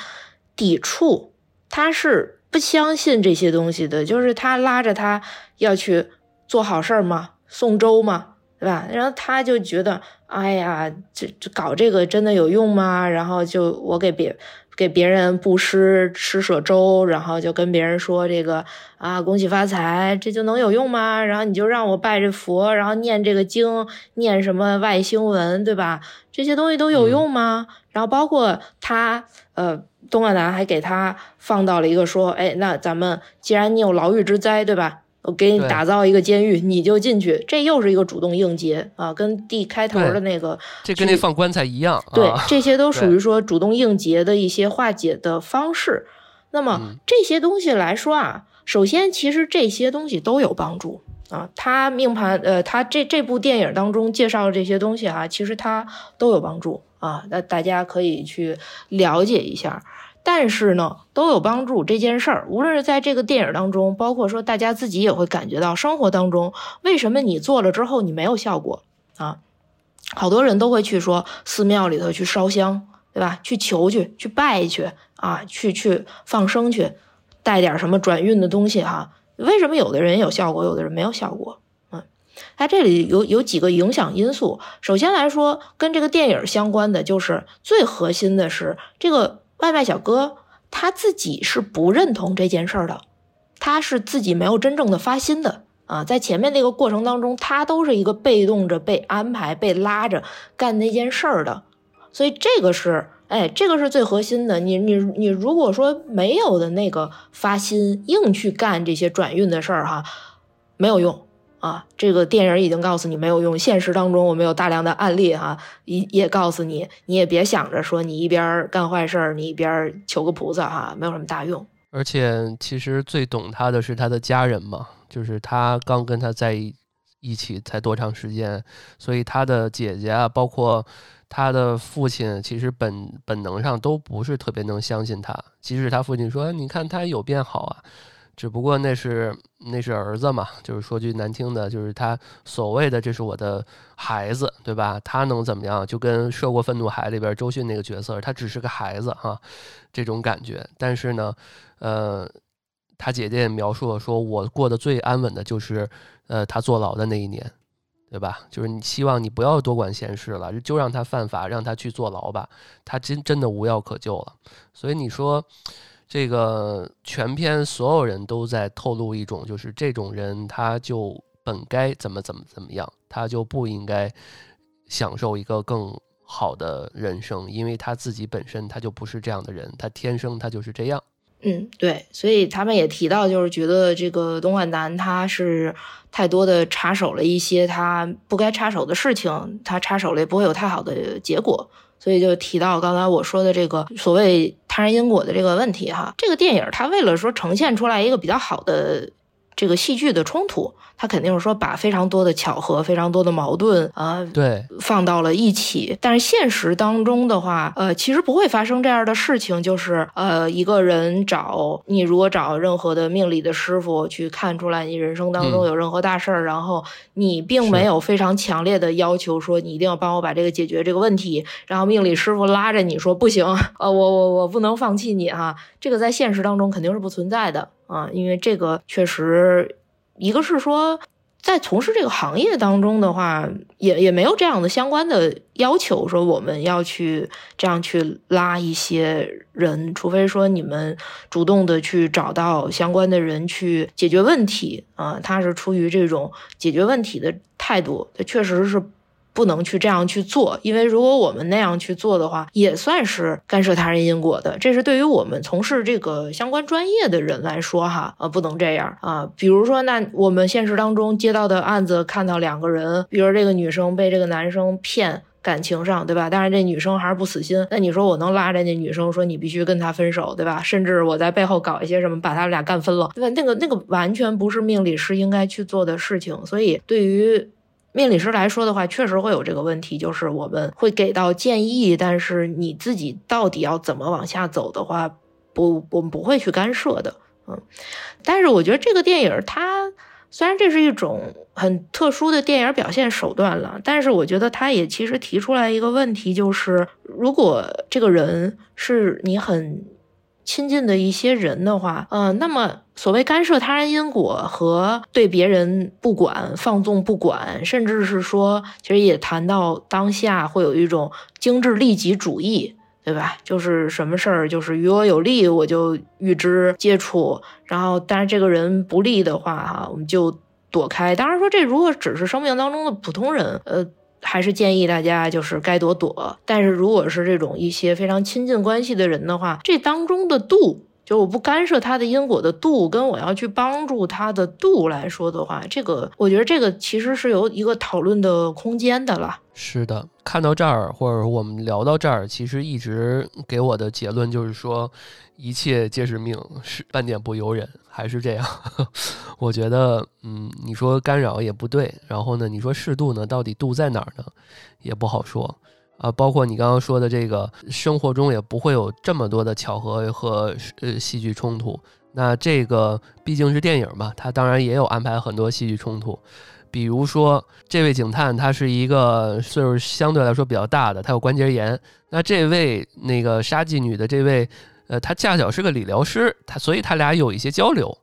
Speaker 2: 抵触，他是不相信这些东西的，就是他拉着他要去做好事儿嘛，送粥嘛。对吧？然后他就觉得，哎呀，这这搞这个真的有用吗？然后就我给别给别人布施施舍粥，然后就跟别人说这个啊，恭喜发财，这就能有用吗？然后你就让我拜这佛，然后念这个经，念什么外星文，对吧？这些东西都有用吗？然后包括他，呃，东莞南还给他放到了一个说，哎，那咱们既然你有牢狱之灾，对吧？我给你打造一个监狱，你就进去，这又是一个主动应结啊，跟第开头的那个，
Speaker 1: 这跟那放棺材一样。
Speaker 2: 对，这些都属于说主动应结的一些化解的方式。那么这些东西来说啊，首先其实这些东西都有帮助啊。他命盘，呃，他这这部电影当中介绍的这些东西啊，其实它都有帮助啊。那大家可以去了解一下。但是呢，都有帮助这件事儿，无论是在这个电影当中，包括说大家自己也会感觉到生活当中，为什么你做了之后你没有效果啊？好多人都会去说寺庙里头去烧香，对吧？去求去，去拜去啊，去去放生去，带点什么转运的东西哈。为什么有的人有效果，有的人没有效果？嗯，它这里有有几个影响因素。首先来说，跟这个电影相关的就是最核心的是这个。外卖小哥他自己是不认同这件事儿的，他是自己没有真正的发心的啊，在前面那个过程当中，他都是一个被动着被安排、被拉着干那件事儿的，所以这个是，哎，这个是最核心的。你你你，如果说没有的那个发心，硬去干这些转运的事儿哈，没有用。啊，这个电影已经告诉你没有用。现实当中，我们有大量的案例哈，也也告诉你，你也别想着说你一边干坏事儿，你一边求个菩萨哈，没有什么大用。
Speaker 1: 而且，其实最懂他的是他的家人嘛，就是他刚跟他在一一起才多长时间，所以他的姐姐啊，包括他的父亲，其实本本能上都不是特别能相信他。即使他父亲说，你看他有变好啊。只不过那是那是儿子嘛，就是说句难听的，就是他所谓的这是我的孩子，对吧？他能怎么样？就跟《涉过愤怒海》里边周迅那个角色，他只是个孩子哈，这种感觉。但是呢，呃，他姐姐也描述了，说我过得最安稳的就是，呃，他坐牢的那一年，对吧？就是你希望你不要多管闲事了，就让他犯法，让他去坐牢吧，他真真的无药可救了。所以你说。这个全篇所有人都在透露一种，就是这种人他就本该怎么怎么怎么样，他就不应该享受一个更好的人生，因为他自己本身他就不是这样的人，他天生他就是这样。
Speaker 2: 嗯，对，所以他们也提到，就是觉得这个东莞南他是太多的插手了一些他不该插手的事情，他插手了也不会有太好的结果。所以就提到刚才我说的这个所谓他人因果的这个问题哈，这个电影它为了说呈现出来一个比较好的。这个戏剧的冲突，他肯定是说把非常多的巧合、非常多的矛盾啊，
Speaker 1: 对，
Speaker 2: 放到了一起。但是现实当中的话，呃，其实不会发生这样的事情，就是呃，一个人找你，如果找任何的命理的师傅去看出来你人生当中有任何大事儿，然后你并没有非常强烈的要求说你一定要帮我把这个解决这个问题，然后命理师傅拉着你说不行，呃，我我我不能放弃你哈，这个在现实当中肯定是不存在的。啊，因为这个确实，一个是说，在从事这个行业当中的话，也也没有这样的相关的要求，说我们要去这样去拉一些人，除非说你们主动的去找到相关的人去解决问题啊，他是出于这种解决问题的态度，他确实是。不能去这样去做，因为如果我们那样去做的话，也算是干涉他人因果的。这是对于我们从事这个相关专业的人来说，哈，呃，不能这样啊。比如说，那我们现实当中接到的案子，看到两个人，比如这个女生被这个男生骗感情上，对吧？但是这女生还是不死心，那你说我能拉着那女生说你必须跟他分手，对吧？甚至我在背后搞一些什么，把他们俩干分了，对吧？那个那个完全不是命理师应该去做的事情。所以对于命理师来说的话，确实会有这个问题，就是我们会给到建议，但是你自己到底要怎么往下走的话，不，我们不会去干涉的，嗯。但是我觉得这个电影它虽然这是一种很特殊的电影表现手段了，但是我觉得它也其实提出来一个问题，就是如果这个人是你很。亲近的一些人的话，呃，那么所谓干涉他人因果和对别人不管、放纵不管，甚至是说，其实也谈到当下会有一种精致利己主义，对吧？就是什么事儿，就是与我有利，我就与之接触，然后，但是这个人不利的话，哈，我们就躲开。当然说，这如果只是生命当中的普通人，呃。还是建议大家就是该躲躲，但是如果是这种一些非常亲近关系的人的话，这当中的度，就我不干涉他的因果的度，跟我要去帮助他的度来说的话，这个我觉得这个其实是有一个讨论的空间的了。
Speaker 1: 是的，看到这儿或者我们聊到这儿，其实一直给我的结论就是说，一切皆是命，是半点不由人。还是这样，我觉得，嗯，你说干扰也不对，然后呢，你说适度呢，到底度在哪儿呢？也不好说啊。包括你刚刚说的这个，生活中也不会有这么多的巧合和呃戏剧冲突。那这个毕竟是电影嘛，它当然也有安排很多戏剧冲突。比如说，这位警探他是一个岁数相对来说比较大的，他有关节炎。那这位那个杀妓女的这位。呃，他恰巧是个理疗师，他所以他俩有一些交流，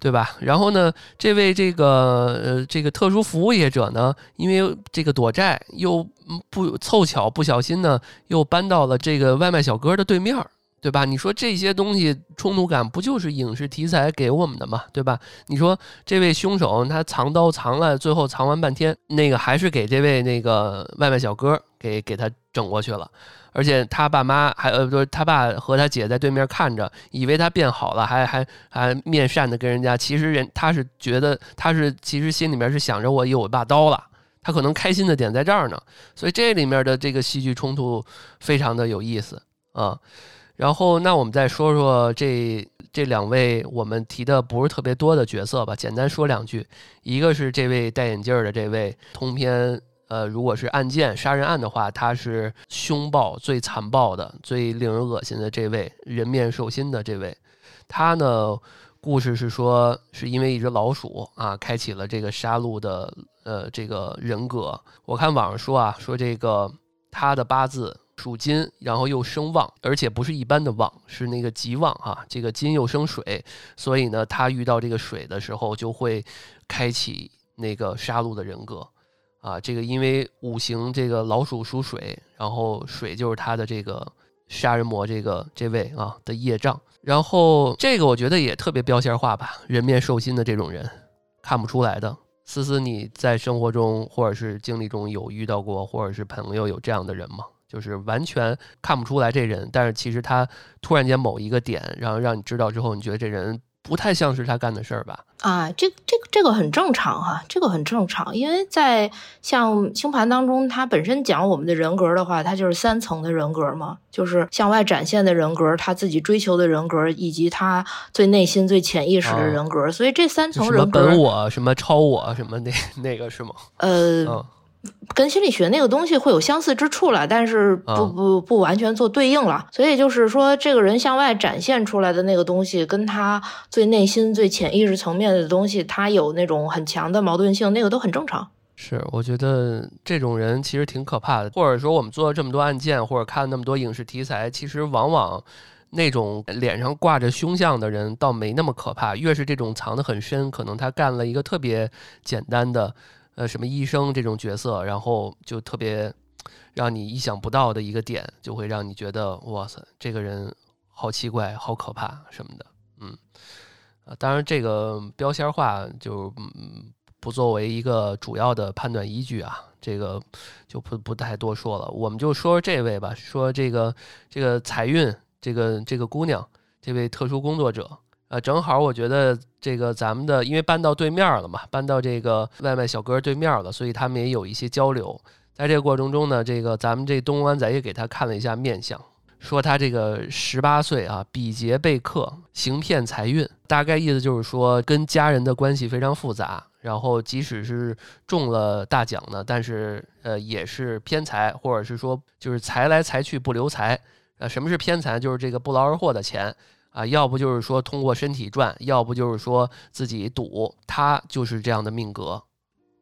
Speaker 1: 对吧？然后呢，这位这个呃这个特殊服务业者呢，因为这个躲债又不凑巧不小心呢，又搬到了这个外卖小哥的对面，对吧？你说这些东西冲突感不就是影视题材给我们的嘛，对吧？你说这位凶手他藏刀藏了，最后藏完半天，那个还是给这位那个外卖小哥给给他整过去了。而且他爸妈还呃，就是他爸和他姐在对面看着，以为他变好了，还还还面善的跟人家。其实人他是觉得他是其实心里面是想着我有把刀了，他可能开心的点在这儿呢。所以这里面的这个戏剧冲突非常的有意思啊。然后那我们再说说这这两位我们提的不是特别多的角色吧，简单说两句。一个是这位戴眼镜的这位通篇。呃，如果是案件杀人案的话，他是凶暴、最残暴的、最令人恶心的这位人面兽心的这位。他呢，故事是说，是因为一只老鼠啊，开启了这个杀戮的呃这个人格。我看网上说啊，说这个他的八字属金，然后又生旺，而且不是一般的旺，是那个极旺啊。这个金又生水，所以呢，他遇到这个水的时候，就会开启那个杀戮的人格。啊，这个因为五行这个老鼠属水，然后水就是他的这个杀人魔这个这位啊的业障，然后这个我觉得也特别标签化吧，人面兽心的这种人看不出来的。思思，你在生活中或者是经历中有遇到过，或者是朋友有这样的人吗？就是完全看不出来这人，但是其实他突然间某一个点，然后让你知道之后，你觉得这人。不太像是他干的事儿吧？
Speaker 2: 啊，这这个这个很正常哈，这个很正常，因为在像星盘当中，它本身讲我们的人格的话，它就是三层的人格嘛，就是向外展现的人格，他自己追求的人格，以及他最内心、最潜意识的人格。所以这三层人
Speaker 1: 格，本我、什么超我、什么那那个是吗？
Speaker 2: 呃。跟心理学那个东西会有相似之处了，但是不不不完全做对应了。所以就是说，这个人向外展现出来的那个东西，跟他最内心、最潜意识层面的东西，他有那种很强的矛盾性，那个都很正常。
Speaker 1: 是，我觉得这种人其实挺可怕的。或者说，我们做了这么多案件，或者看了那么多影视题材，其实往往那种脸上挂着凶相的人，倒没那么可怕。越是这种藏得很深，可能他干了一个特别简单的。呃，什么医生这种角色，然后就特别让你意想不到的一个点，就会让你觉得哇塞，这个人好奇怪、好可怕什么的。嗯，啊，当然这个标签化就嗯不作为一个主要的判断依据啊，这个就不不太多说了。我们就说说这位吧，说这个这个财运，这个这个姑娘，这位特殊工作者。呃，正好我觉得这个咱们的，因为搬到对面了嘛，搬到这个外卖小哥对面了，所以他们也有一些交流。在这个过程中呢，这个咱们这东湾仔也给他看了一下面相，说他这个十八岁啊，比劫被克，行骗财运，大概意思就是说跟家人的关系非常复杂，然后即使是中了大奖呢，但是呃也是偏财，或者是说就是财来财去不留财。呃，什么是偏财？就是这个不劳而获的钱。啊，要不就是说通过身体赚，要不就是说自己赌，他就是这样的命格，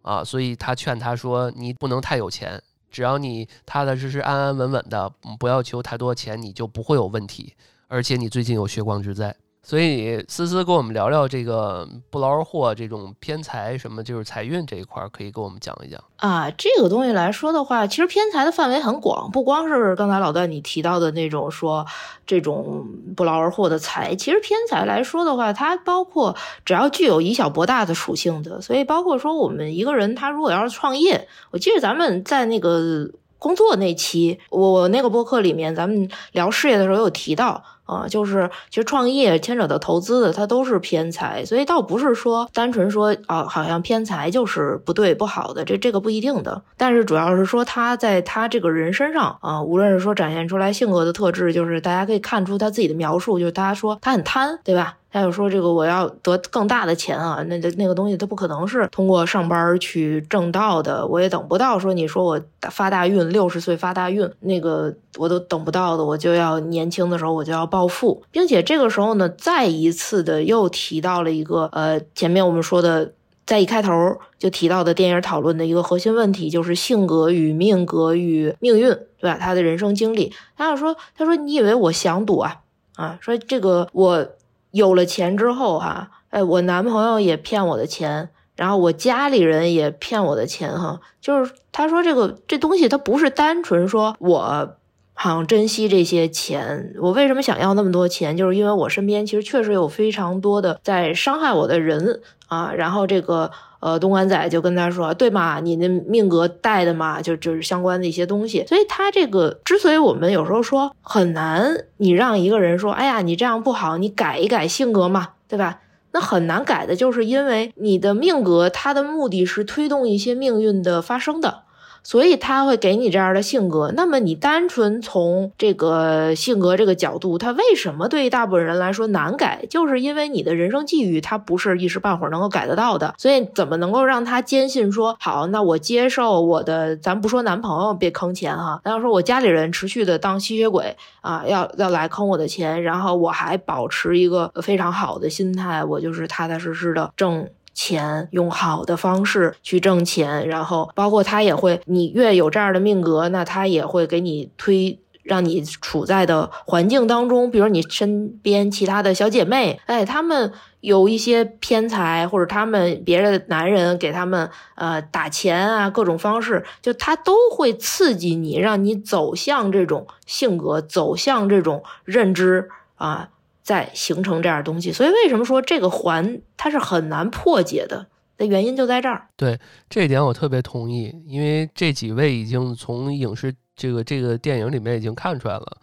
Speaker 1: 啊，所以他劝他说，你不能太有钱，只要你踏踏实实、安安稳稳的，不要求太多钱，你就不会有问题。而且你最近有血光之灾。所以思思跟我们聊聊这个不劳而获这种偏财什么，就是财运这一块，可以跟我们讲一讲
Speaker 2: 啊。这个东西来说的话，其实偏财的范围很广，不光是刚才老段你提到的那种说这种不劳而获的财，其实偏财来说的话，它包括只要具有以小博大的属性的。所以包括说我们一个人他如果要是创业，我记得咱们在那个工作那期，我那个播客里面，咱们聊事业的时候有提到。啊，就是其实创业牵扯到投资的，它都是偏财，所以倒不是说单纯说啊，好像偏财就是不对不好的，这这个不一定的。但是主要是说他在他这个人身上啊，无论是说展现出来性格的特质，就是大家可以看出他自己的描述，就是大家说他很贪，对吧？他就说这个我要得更大的钱啊，那那那个东西他不可能是通过上班去挣到的，我也等不到说你说我发大运，六十岁发大运，那个我都等不到的，我就要年轻的时候我就要报暴富，并且这个时候呢，再一次的又提到了一个呃，前面我们说的在一开头就提到的电影讨论的一个核心问题，就是性格与命格与命运，对吧？他的人生经历，他要说他说你以为我想赌啊啊？说这个我。有了钱之后，哈，哎，我男朋友也骗我的钱，然后我家里人也骗我的钱，哈，就是他说这个这东西，它不是单纯说我好像珍惜这些钱，我为什么想要那么多钱，就是因为我身边其实确实有非常多的在伤害我的人啊，然后这个。呃，东莞仔就跟他说：“对嘛，你的命格带的嘛，就就是相关的一些东西。所以他这个之所以我们有时候说很难，你让一个人说，哎呀，你这样不好，你改一改性格嘛，对吧？那很难改的，就是因为你的命格，它的目的是推动一些命运的发生的。”所以他会给你这样的性格。那么你单纯从这个性格这个角度，他为什么对于大部分人来说难改？就是因为你的人生际遇，他不是一时半会儿能够改得到的。所以怎么能够让他坚信说好？那我接受我的，咱不说男朋友别坑钱哈，咱要说我家里人持续的当吸血鬼啊，要要来坑我的钱，然后我还保持一个非常好的心态，我就是踏踏实实的挣。钱用好的方式去挣钱，然后包括他也会，你越有这样的命格，那他也会给你推，让你处在的环境当中，比如你身边其他的小姐妹，哎，他们有一些偏财，或者他们别的男人给他们呃打钱啊，各种方式，就他都会刺激你，让你走向这种性格，走向这种认知啊。在形成这样东西，所以为什么说这个环它是很难破解的？的原因就在这儿。
Speaker 1: 对这一点我特别同意，因为这几位已经从影视这个这个电影里面已经看出来了。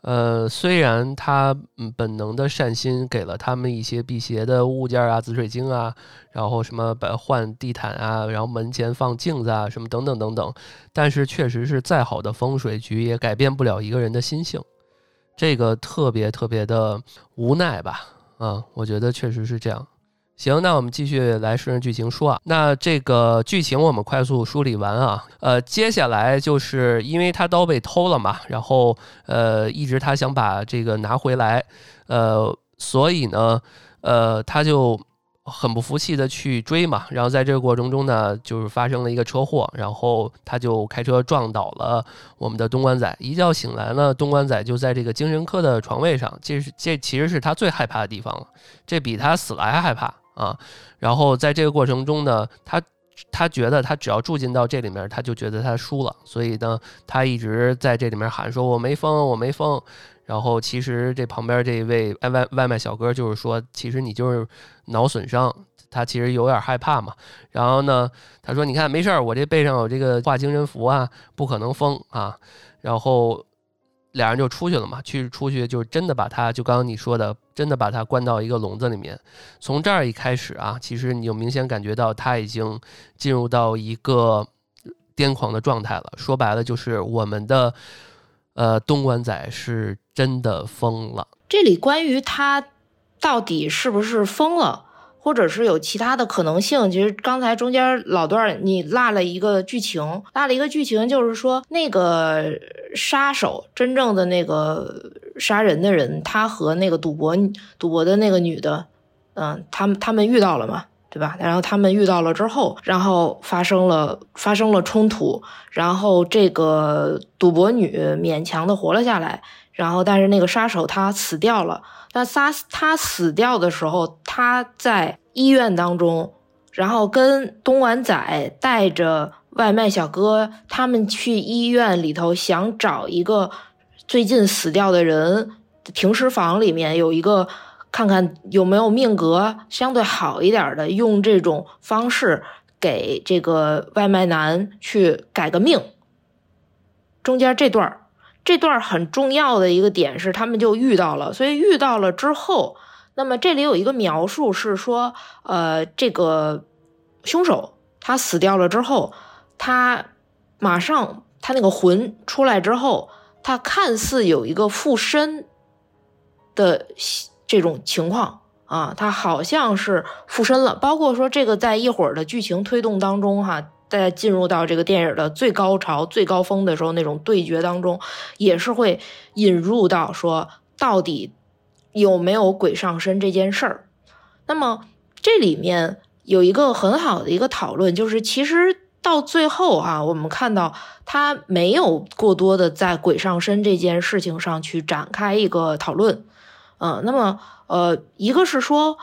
Speaker 1: 呃，虽然他本能的善心给了他们一些辟邪的物件啊，紫水晶啊，然后什么把换地毯啊，然后门前放镜子啊，什么等等等等，但是确实是再好的风水局也改变不了一个人的心性。这个特别特别的无奈吧，啊，我觉得确实是这样。行，那我们继续来顺着剧情说啊。那这个剧情我们快速梳理完啊，呃，接下来就是因为他刀被偷了嘛，然后呃，一直他想把这个拿回来，呃，所以呢，呃，他就。很不服气的去追嘛，然后在这个过程中呢，就是发生了一个车祸，然后他就开车撞倒了我们的东莞仔。一觉醒来呢，东莞仔就在这个精神科的床位上，这是这其实是他最害怕的地方了，这比他死了还害怕啊。然后在这个过程中呢，他他觉得他只要住进到这里面，他就觉得他输了，所以呢，他一直在这里面喊说：“我没疯，我没疯。”然后其实这旁边这一位外外外卖小哥就是说，其实你就是脑损伤，他其实有点害怕嘛。然后呢，他说：“你看没事儿，我这背上有这个画精神符啊，不可能疯啊。”然后俩人就出去了嘛，去出去就真的把他就刚刚你说的，真的把他关到一个笼子里面。从这儿一开始啊，其实你就明显感觉到他已经进入到一个癫狂的状态了。说白了就是我们的。呃，东莞仔是真的疯了。
Speaker 2: 这里关于他到底是不是疯了，或者是有其他的可能性？其实刚才中间老段你落了一个剧情，落了一个剧情，就是说那个杀手，真正的那个杀人的人，他和那个赌博赌博的那个女的，嗯，他们他们遇到了嘛？对吧？然后他们遇到了之后，然后发生了发生了冲突，然后这个赌博女勉强的活了下来，然后但是那个杀手他死掉了。那杀他死掉的时候，他在医院当中，然后跟东莞仔带着外卖小哥他们去医院里头想找一个最近死掉的人，停尸房里面有一个。看看有没有命格相对好一点的，用这种方式给这个外卖男去改个命。中间这段这段很重要的一个点是，他们就遇到了，所以遇到了之后，那么这里有一个描述是说，呃，这个凶手他死掉了之后，他马上他那个魂出来之后，他看似有一个附身的。这种情况啊，他好像是附身了。包括说这个，在一会儿的剧情推动当中，哈，在进入到这个电影的最高潮、最高峰的时候，那种对决当中，也是会引入到说，到底有没有鬼上身这件事儿。那么这里面有一个很好的一个讨论，就是其实到最后啊，我们看到他没有过多的在鬼上身这件事情上去展开一个讨论。嗯，那么呃，一个是说，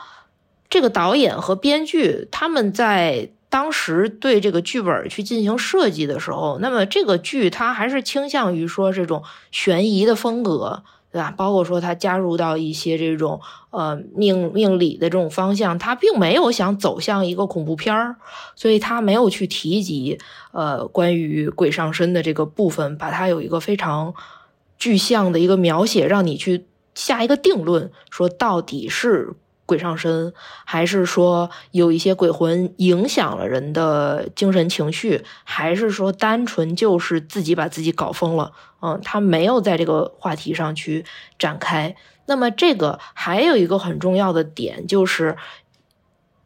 Speaker 2: 这个导演和编剧他们在当时对这个剧本去进行设计的时候，那么这个剧它还是倾向于说这种悬疑的风格，对吧？包括说它加入到一些这种呃命命理的这种方向，它并没有想走向一个恐怖片儿，所以它没有去提及呃关于鬼上身的这个部分，把它有一个非常具象的一个描写，让你去。下一个定论，说到底是鬼上身，还是说有一些鬼魂影响了人的精神情绪，还是说单纯就是自己把自己搞疯了？嗯，他没有在这个话题上去展开。那么这个还有一个很重要的点，就是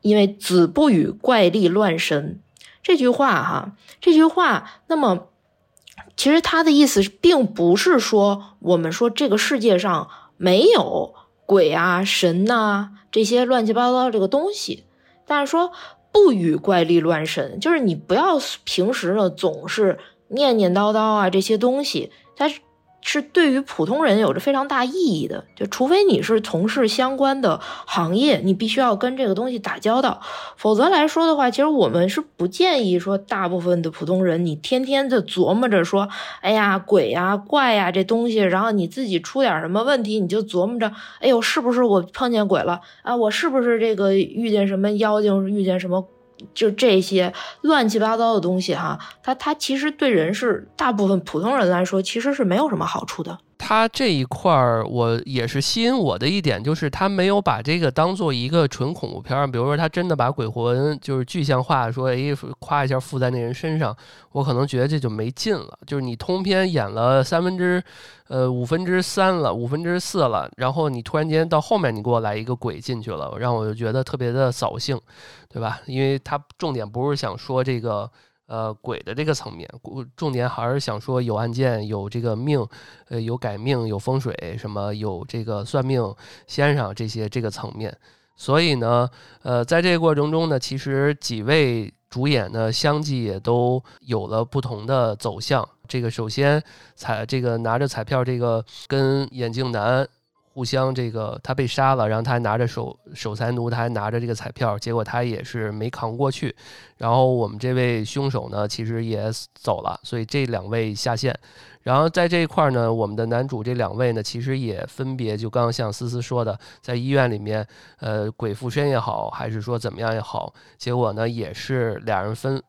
Speaker 2: 因为“子不语怪力乱神”这句话，哈，这句话，那么其实他的意思并不是说我们说这个世界上。没有鬼啊神呐这些乱七八糟这个东西，但是说不与怪力乱神，就是你不要平时呢总是念念叨叨啊这些东西，它是。对于普通人有着非常大意义的，就除非你是从事相关的行业，你必须要跟这个东西打交道，否则来说的话，其实我们是不建议说大部分的普通人，你天天的琢磨着说，哎呀鬼呀怪呀这东西，然后你自己出点什么问题，你就琢磨着，哎呦是不是我碰见鬼了啊？我是不是这个遇见什么妖精，遇见什么？就这些乱七八糟的东西哈，它它其实对人是大部分普通人来说，其实是没有什么好处的。
Speaker 1: 他这一块儿，我也是吸引我的一点，就是他没有把这个当做一个纯恐怖片儿。比如说，他真的把鬼魂就是具象化，说哎，夸一下附在那人身上，我可能觉得这就没劲了。就是你通篇演了三分之，呃五分之三了，五分之四了，然后你突然间到后面你给我来一个鬼进去了，让我就觉得特别的扫兴，对吧？因为他重点不是想说这个。呃，鬼的这个层面，重点还是想说有案件，有这个命，呃，有改命，有风水，什么有这个算命先生这些这个层面。所以呢，呃，在这个过程中呢，其实几位主演呢相继也都有了不同的走向。这个首先彩这个拿着彩票，这个跟眼镜男。互相这个他被杀了，然后他还拿着守守财奴，他还拿着这个彩票，结果他也是没扛过去。然后我们这位凶手呢，其实也走了，所以这两位下线。然后在这一块呢，我们的男主这两位呢，其实也分别就刚刚像思思说的，在医院里面，呃，鬼附身也好，还是说怎么样也好，结果呢也是俩人分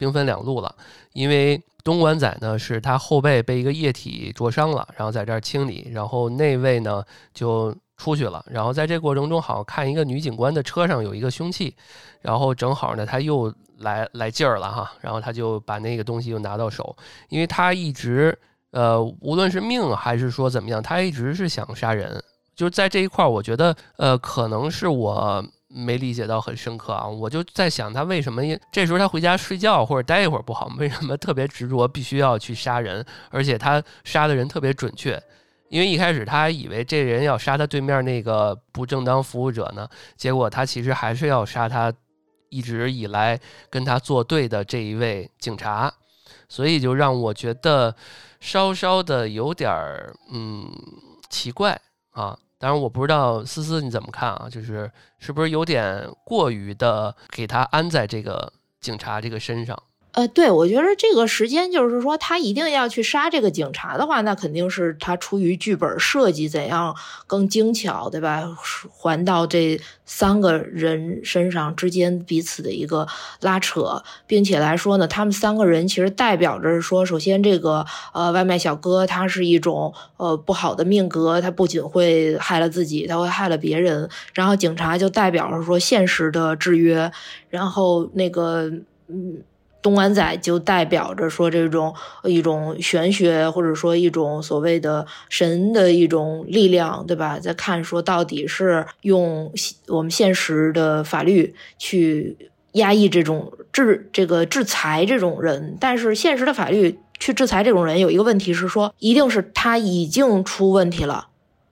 Speaker 1: 兵分两路了，因为。东莞仔呢，是他后背被一个液体灼伤了，然后在这儿清理，然后那位呢就出去了，然后在这过程中，好像看一个女警官的车上有一个凶器，然后正好呢他又来来劲儿了哈，然后他就把那个东西又拿到手，因为他一直呃无论是命还是说怎么样，他一直是想杀人，就是在这一块儿，我觉得呃可能是我。没理解到很深刻啊！我就在想，他为什么这时候他回家睡觉或者待一会儿不好？为什么特别执着，必须要去杀人？而且他杀的人特别准确，因为一开始他还以为这人要杀他对面那个不正当服务者呢，结果他其实还是要杀他一直以来跟他作对的这一位警察，所以就让我觉得稍稍的有点儿嗯奇怪啊。当然我不知道思思你怎么看啊？就是是不是有点过于的给他安在这个警察这个身上？
Speaker 2: 呃，对，我觉得这个时间就是说，他一定要去杀这个警察的话，那肯定是他出于剧本设计怎样更精巧，对吧？还到这三个人身上之间彼此的一个拉扯，并且来说呢，他们三个人其实代表着说，首先这个呃外卖小哥他是一种呃不好的命格，他不仅会害了自己，他会害了别人。然后警察就代表着说现实的制约，然后那个嗯。东莞仔就代表着说这种一种玄学，或者说一种所谓的神的一种力量，对吧？在看说到底是用我们现实的法律去压抑这种制这个制裁这种人，但是现实的法律去制裁这种人有一个问题是说，一定是他已经出问题了，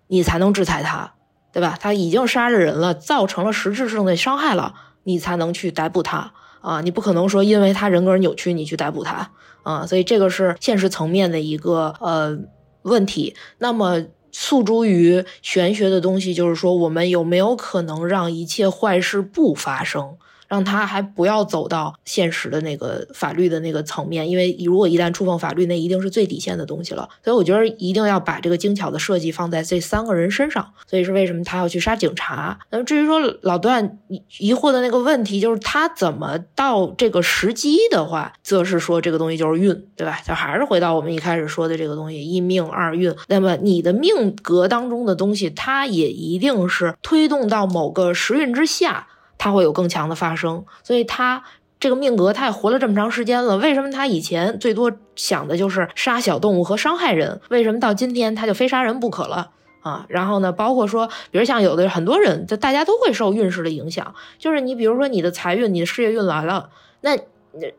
Speaker 2: 你才能制裁他，对吧？他已经杀了人了，造成了实质性的伤害了，你才能去逮捕他。啊，你不可能说因为他人格扭曲，你去逮捕他啊，所以这个是现实层面的一个呃问题。那么诉诸于玄学的东西，就是说我们有没有可能让一切坏事不发生？让他还不要走到现实的那个法律的那个层面，因为如果一旦触碰法律，那一定是最底线的东西了。所以我觉得一定要把这个精巧的设计放在这三个人身上。所以是为什么他要去杀警察？那么至于说老段疑惑的那个问题，就是他怎么到这个时机的话，则是说这个东西就是运，对吧？就还是回到我们一开始说的这个东西，一命二运。那么你的命格当中的东西，它也一定是推动到某个时运之下。他会有更强的发生，所以他这个命格他也活了这么长时间了，为什么他以前最多想的就是杀小动物和伤害人？为什么到今天他就非杀人不可了啊？然后呢，包括说，比如像有的很多人，就大家都会受运势的影响，就是你比如说你的财运、你的事业运来了，那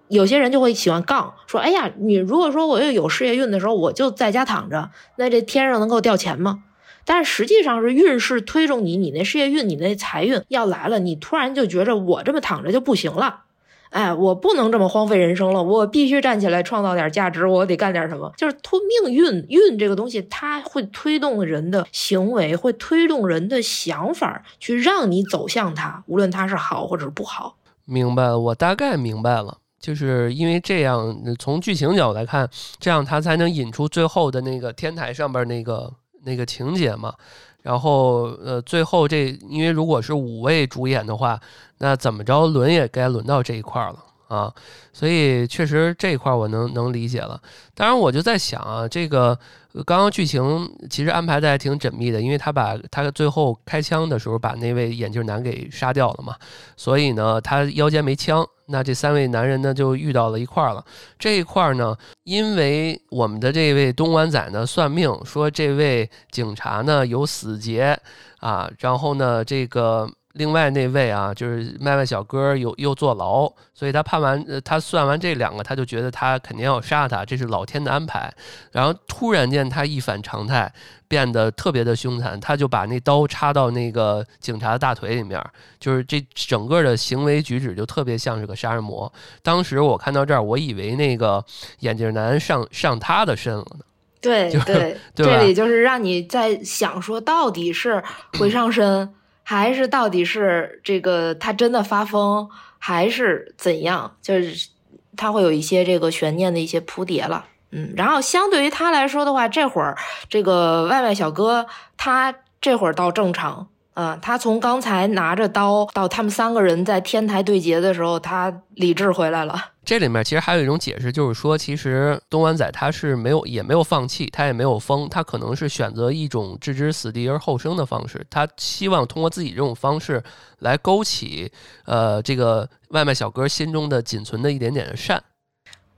Speaker 2: 有些人就会喜欢杠，说，哎呀，你如果说我又有事业运的时候，我就在家躺着，那这天上能够掉钱吗？但实际上是运势推动你，你那事业运、你那财运要来了，你突然就觉着我这么躺着就不行了，哎，我不能这么荒废人生了，我必须站起来创造点价值，我得干点什么。就是托命运运这个东西，它会推动人的行为，会推动人的想法，去让你走向它，无论它是好或者是不好。
Speaker 1: 明白了，我大概明白了，就是因为这样，从剧情角度来看，这样它才能引出最后的那个天台上边那个。那个情节嘛，然后呃，最后这因为如果是五位主演的话，那怎么着轮也该轮到这一块了啊，所以确实这一块我能能理解了。当然我就在想啊，这个刚刚剧情其实安排的还挺缜密的，因为他把他最后开枪的时候把那位眼镜男给杀掉了嘛，所以呢他腰间没枪。那这三位男人呢，就遇到了一块儿了。这一块儿呢，因为我们的这位东莞仔呢算命说，这位警察呢有死劫啊，然后呢这个。另外那位啊，就是卖卖小哥又又坐牢，所以他判完，呃，他算完这两个，他就觉得他肯定要杀他，这是老天的安排。然后突然间他一反常态，变得特别的凶残，他就把那刀插到那个警察的大腿里面，就是这整个的行为举止就特别像是个杀人魔。当时我看到这儿，我以为那个眼镜男上上他的身了呢。
Speaker 2: 对对，这里就是让你在想说，到底是回上身。还是到底是这个他真的发疯，还是怎样？就是他会有一些这个悬念的一些铺叠了，嗯。然后相对于他来说的话，这会儿这个外卖小哥他这会儿倒正常。嗯，他从刚才拿着刀到他们三个人在天台对决的时候，他理智回来了。
Speaker 1: 这里面其实还有一种解释，就是说，其实东莞仔他是没有也没有放弃，他也没有疯，他可能是选择一种置之死地而后生的方式，他希望通过自己这种方式来勾起呃这个外卖小哥心中的仅存的一点点的善。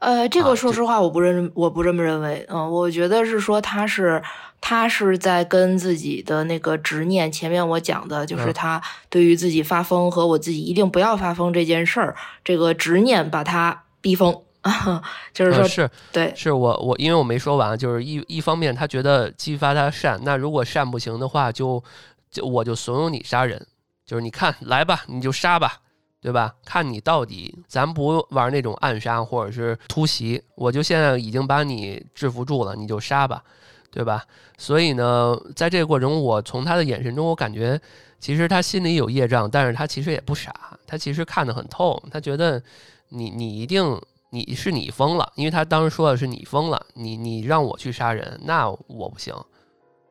Speaker 2: 呃，这个说实话，我不认，我不这么认为。嗯，我觉得是说他是。他是在跟自己的那个执念，前面我讲的就是他对于自己发疯和我自己一定不要发疯这件事儿，这个执念把他逼疯，就是说，
Speaker 1: 是
Speaker 2: 对，
Speaker 1: 是我我因为我没说完，就是一一方面他觉得激发他善，那如果善不行的话，就就我就怂恿你杀人，就是你看来吧，你就杀吧，对吧？看你到底，咱不玩那种暗杀或者是突袭，我就现在已经把你制服住了，你就杀吧，对吧？所以呢，在这个过程中，我从他的眼神中，我感觉其实他心里有业障，但是他其实也不傻，他其实看得很透，他觉得你你一定你是你疯了，因为他当时说的是你疯了，你你让我去杀人，那我不行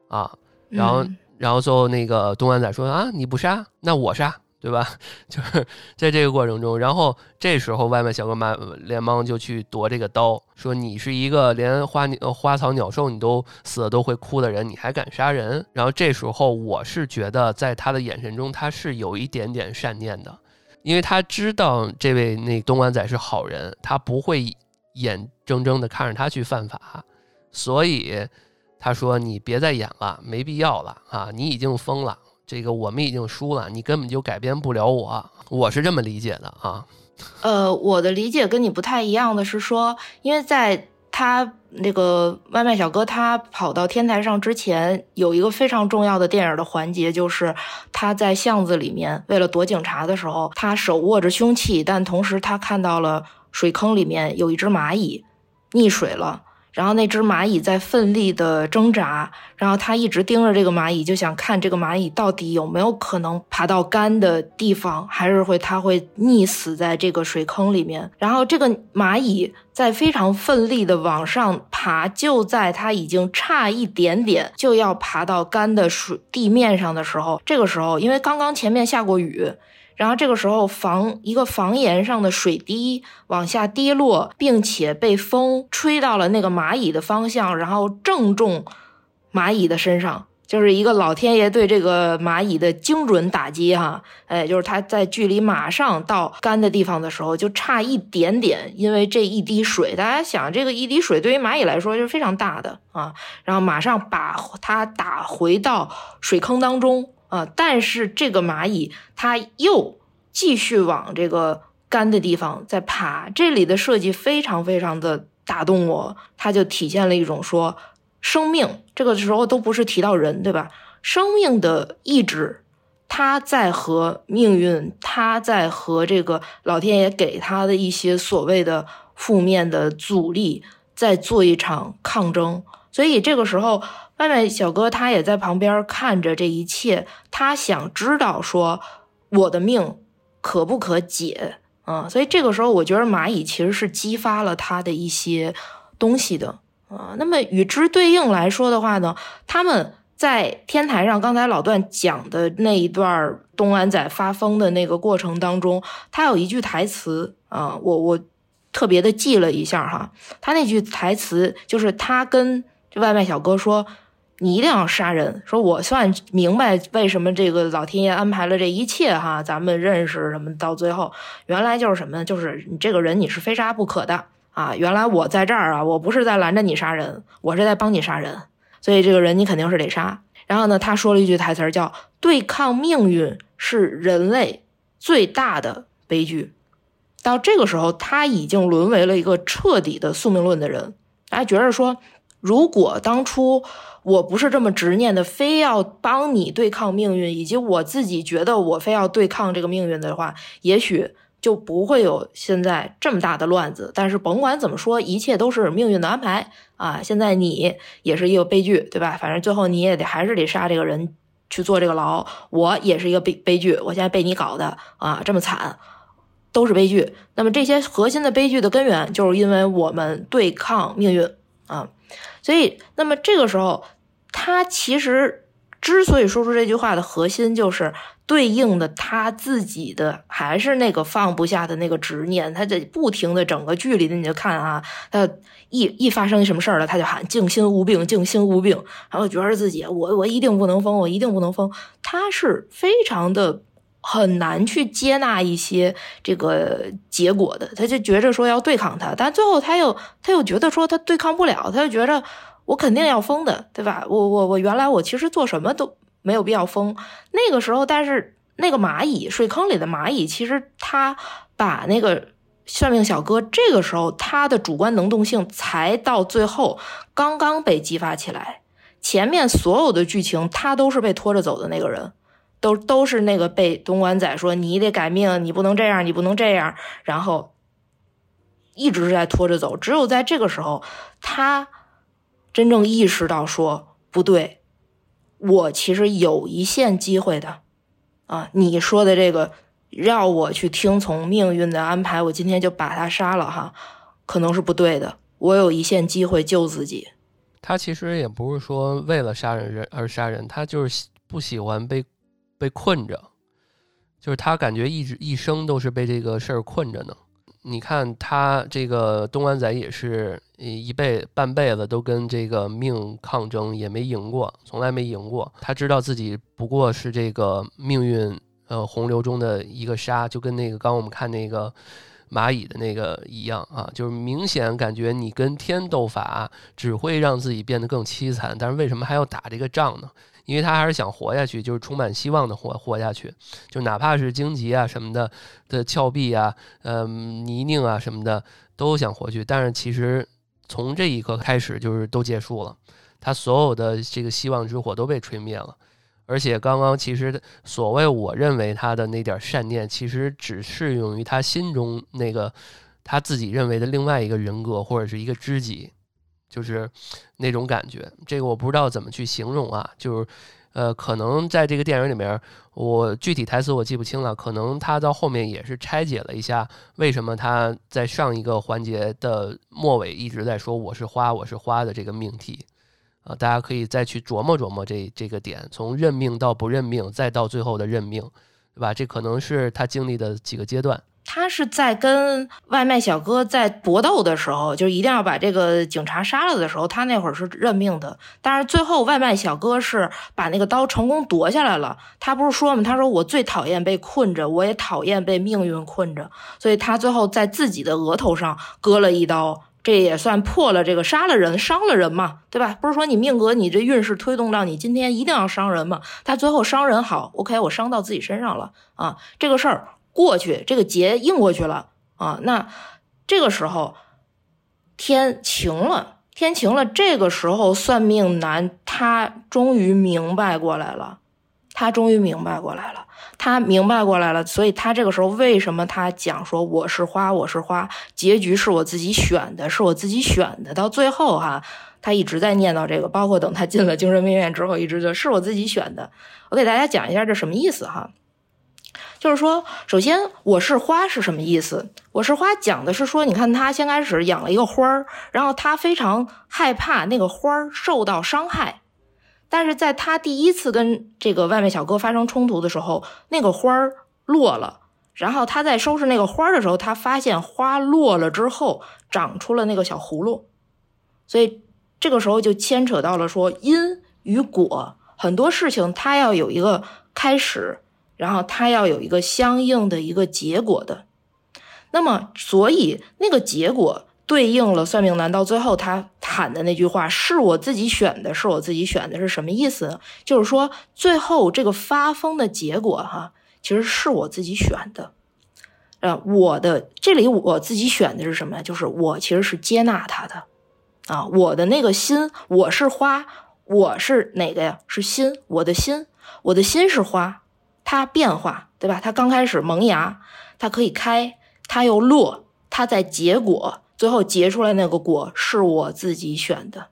Speaker 1: 啊。然后然后最后那个东安仔说啊，你不杀，那我杀。对吧？就是在这个过程中，然后这时候外卖小哥马连忙就去夺这个刀，说你是一个连花鸟花草鸟兽你都死了都会哭的人，你还敢杀人？然后这时候我是觉得在他的眼神中他是有一点点善念的，因为他知道这位那东莞仔是好人，他不会眼睁睁的看着他去犯法，所以他说你别再演了，没必要了啊，你已经疯了。这个我们已经输了，你根本就改变不了我，我是这么理解的啊。
Speaker 2: 呃，我的理解跟你不太一样的是说，因为在他那个外卖小哥他跑到天台上之前，有一个非常重要的电影的环节，就是他在巷子里面为了躲警察的时候，他手握着凶器，但同时他看到了水坑里面有一只蚂蚁溺水了。然后那只蚂蚁在奋力的挣扎，然后他一直盯着这个蚂蚁，就想看这个蚂蚁到底有没有可能爬到干的地方，还是会它会溺死在这个水坑里面。然后这个蚂蚁在非常奋力的往上爬，就在它已经差一点点就要爬到干的水地面上的时候，这个时候因为刚刚前面下过雨。然后这个时候，房一个房檐上的水滴往下滴落，并且被风吹到了那个蚂蚁的方向，然后正中蚂蚁的身上，就是一个老天爷对这个蚂蚁的精准打击哈！哎，就是它在距离马上到干的地方的时候，就差一点点，因为这一滴水，大家想，这个一滴水对于蚂蚁来说就是非常大的啊，然后马上把它打回到水坑当中。啊！但是这个蚂蚁它又继续往这个干的地方在爬，这里的设计非常非常的打动我，它就体现了一种说生命这个时候都不是提到人，对吧？生命的意志，它在和命运，它在和这个老天爷给他的一些所谓的负面的阻力在做一场抗争，所以这个时候。外卖小哥他也在旁边看着这一切，他想知道说我的命可不可解啊？所以这个时候，我觉得蚂蚁其实是激发了他的一些东西的啊。那么与之对应来说的话呢，他们在天台上，刚才老段讲的那一段东安仔发疯的那个过程当中，他有一句台词啊，我我特别的记了一下哈，他那句台词就是他跟外卖小哥说。你一定要杀人！说我算明白为什么这个老天爷安排了这一切哈，咱们认识什么？到最后，原来就是什么？就是你这个人你是非杀不可的啊！原来我在这儿啊，我不是在拦着你杀人，我是在帮你杀人，所以这个人你肯定是得杀。然后呢，他说了一句台词叫“对抗命运是人类最大的悲剧”。到这个时候，他已经沦为了一个彻底的宿命论的人。大家觉得说，如果当初。我不是这么执念的，非要帮你对抗命运，以及我自己觉得我非要对抗这个命运的话，也许就不会有现在这么大的乱子。但是甭管怎么说，一切都是命运的安排啊！现在你也是一个悲剧，对吧？反正最后你也得还是得杀这个人去坐这个牢。我也是一个悲悲剧，我现在被你搞的啊这么惨，都是悲剧。那么这些核心的悲剧的根源，就是因为我们对抗命运啊。所以，那么这个时候，他其实之所以说出这句话的核心，就是对应的他自己的还是那个放不下的那个执念。他在不停的整个剧里的，你就看啊，他一一发生什么事儿了，他就喊“静心无病，静心无病”，然后觉得自己我我一定不能疯，我一定不能疯。他是非常的。很难去接纳一些这个结果的，他就觉着说要对抗他，但最后他又他又觉得说他对抗不了，他就觉着我肯定要疯的，对吧？我我我原来我其实做什么都没有必要疯。那个时候，但是那个蚂蚁水坑里的蚂蚁，其实他把那个算命小哥，这个时候他的主观能动性才到最后刚刚被激发起来，前面所有的剧情他都是被拖着走的那个人。都都是那个被东莞仔说你得改命，你不能这样，你不能这样，然后一直在拖着走。只有在这个时候，他真正意识到说不对，我其实有一线机会的啊！你说的这个让我去听从命运的安排，我今天就把他杀了哈，可能是不对的。我有一线机会救自己。
Speaker 1: 他其实也不是说为了杀人人而杀人，他就是不喜欢被。被困着，就是他感觉一直一生都是被这个事儿困着呢。你看他这个东莞仔也是一辈半辈子都跟这个命抗争，也没赢过，从来没赢过。他知道自己不过是这个命运呃洪流中的一个沙，就跟那个刚我们看那个蚂蚁的那个一样啊，就是明显感觉你跟天斗法只会让自己变得更凄惨，但是为什么还要打这个仗呢？因为他还是想活下去，就是充满希望的活活下去，就哪怕是荆棘啊什么的的峭壁啊，嗯，泥泞啊什么的都想活去。但是其实从这一刻开始，就是都结束了，他所有的这个希望之火都被吹灭了。而且刚刚其实所谓我认为他的那点善念，其实只适用于他心中那个他自己认为的另外一个人格或者是一个知己。就是那种感觉，这个我不知道怎么去形容啊。就是，呃，可能在这个电影里面，我具体台词我记不清了。可能他到后面也是拆解了一下，为什么他在上一个环节的末尾一直在说“我是花，我是花”的这个命题啊。大家可以再去琢磨琢磨这这个点，从认命到不认命，再到最后的认命，对吧？这可能是他经历的几个阶段。
Speaker 2: 他是在跟外卖小哥在搏斗的时候，就一定要把这个警察杀了的时候，他那会儿是认命的。但是最后外卖小哥是把那个刀成功夺下来了。他不是说吗？他说我最讨厌被困着，我也讨厌被命运困着。所以他最后在自己的额头上割了一刀，这也算破了这个杀了人、伤了人嘛，对吧？不是说你命格你这运势推动到你今天一定要伤人嘛？他最后伤人好，OK，我伤到自己身上了啊，这个事儿。过去这个劫应过去了啊，那这个时候天晴了，天晴了。这个时候算命男他终于明白过来了，他终于明白过来了，他明白过来了。所以他这个时候为什么他讲说我是花，我是花，结局是我自己选的，是我自己选的。到最后哈，他一直在念叨这个，包括等他进了精神病院之后，一直就是我自己选的。我给大家讲一下这什么意思哈。就是说，首先我是花是什么意思？我是花讲的是说，你看他先开始养了一个花儿，然后他非常害怕那个花儿受到伤害，但是在他第一次跟这个外卖小哥发生冲突的时候，那个花儿落了，然后他在收拾那个花的时候，他发现花落了之后长出了那个小葫芦，所以这个时候就牵扯到了说因与果，很多事情它要有一个开始。然后他要有一个相应的一个结果的，那么所以那个结果对应了算命男到最后他喊的那句话是我自己选的，是我自己选的是什么意思？就是说最后这个发疯的结果哈，其实是我自己选的。呃，我的这里我自己选的是什么呀？就是我其实是接纳他的啊，我的那个心，我是花，我是哪个呀？是心，我的心，我的心是花。它变化，对吧？它刚开始萌芽，它可以开，它又落，它在结果，最后结出来那个果是我自己选的。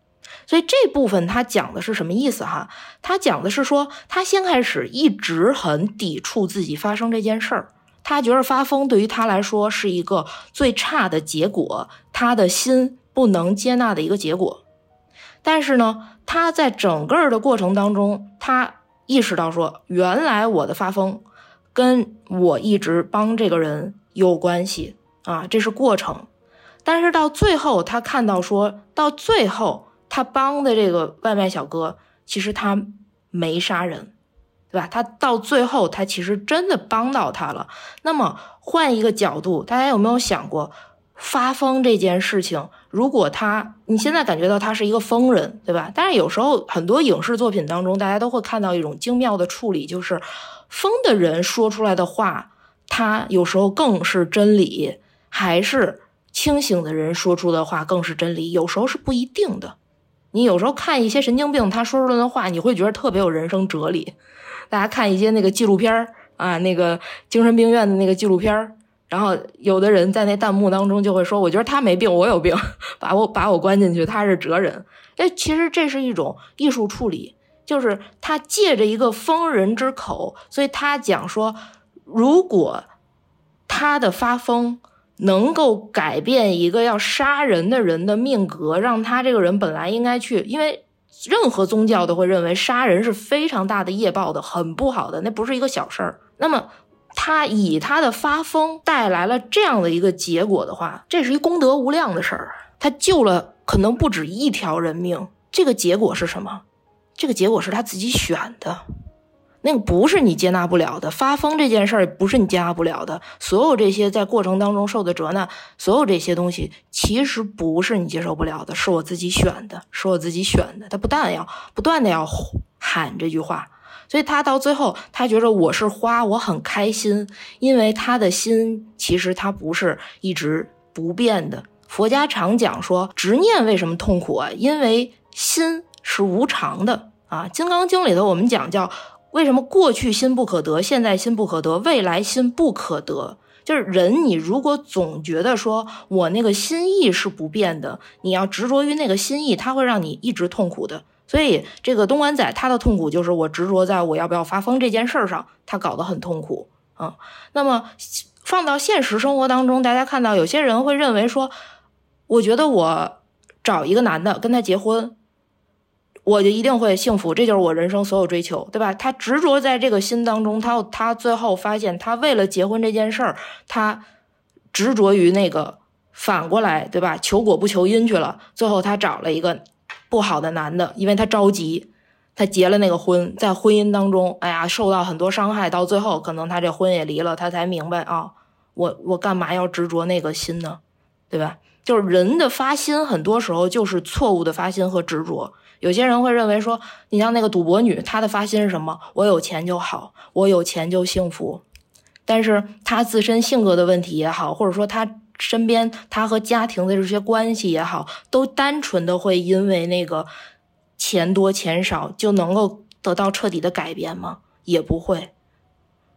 Speaker 2: 所以这部分它讲的是什么意思哈？它讲的是说，他先开始一直很抵触自己发生这件事儿，他觉得发疯对于他来说是一个最差的结果，他的心不能接纳的一个结果。但是呢，他在整个的过程当中，他。意识到说，原来我的发疯跟我一直帮这个人有关系啊，这是过程。但是到最后，他看到说到最后，他帮的这个外卖小哥，其实他没杀人，对吧？他到最后，他其实真的帮到他了。那么换一个角度，大家有没有想过？发疯这件事情，如果他你现在感觉到他是一个疯人，对吧？但是有时候很多影视作品当中，大家都会看到一种精妙的处理，就是疯的人说出来的话，他有时候更是真理，还是清醒的人说出的话更是真理？有时候是不一定的。你有时候看一些神经病他说出来的话，你会觉得特别有人生哲理。大家看一些那个纪录片儿啊，那个精神病院的那个纪录片儿，然后有的人在那弹幕当中就会说：“我觉得他没病，我有病，把我把我关进去，他是哲人。”哎，其实这是一种艺术处理，就是他借着一个疯人之口，所以他讲说，如果他的发疯能够改变一个要杀人的人的命格，让他这个人本来应该去，因为。任何宗教都会认为杀人是非常大的业报的，很不好的，那不是一个小事儿。那么他以他的发疯带来了这样的一个结果的话，这是一功德无量的事儿。他救了可能不止一条人命，这个结果是什么？这个结果是他自己选的。那个不是你接纳不了的，发疯这件事儿不是你接纳不了的。所有这些在过程当中受的折难，所有这些东西其实不是你接受不了的，是我自己选的，是我自己选的。他不但要不断的要喊这句话，所以他到最后他觉得我是花，我很开心，因为他的心其实他不是一直不变的。佛家常讲说，执念为什么痛苦啊？因为心是无常的啊。《金刚经》里头我们讲叫。为什么过去心不可得，现在心不可得，未来心不可得？就是人，你如果总觉得说我那个心意是不变的，你要执着于那个心意，它会让你一直痛苦的。所以，这个东莞仔他的痛苦就是我执着在我要不要发疯这件事上，他搞得很痛苦啊。那么放到现实生活当中，大家看到有些人会认为说，我觉得我找一个男的跟他结婚。我就一定会幸福，这就是我人生所有追求，对吧？他执着在这个心当中，他他最后发现，他为了结婚这件事儿，他执着于那个反过来，对吧？求果不求因去了。最后他找了一个不好的男的，因为他着急，他结了那个婚，在婚姻当中，哎呀，受到很多伤害，到最后可能他这婚也离了，他才明白啊，我我干嘛要执着那个心呢？对吧？就是人的发心，很多时候就是错误的发心和执着。有些人会认为说，你像那个赌博女，她的发心是什么？我有钱就好，我有钱就幸福。但是她自身性格的问题也好，或者说她身边他和家庭的这些关系也好，都单纯的会因为那个钱多钱少就能够得到彻底的改变吗？也不会。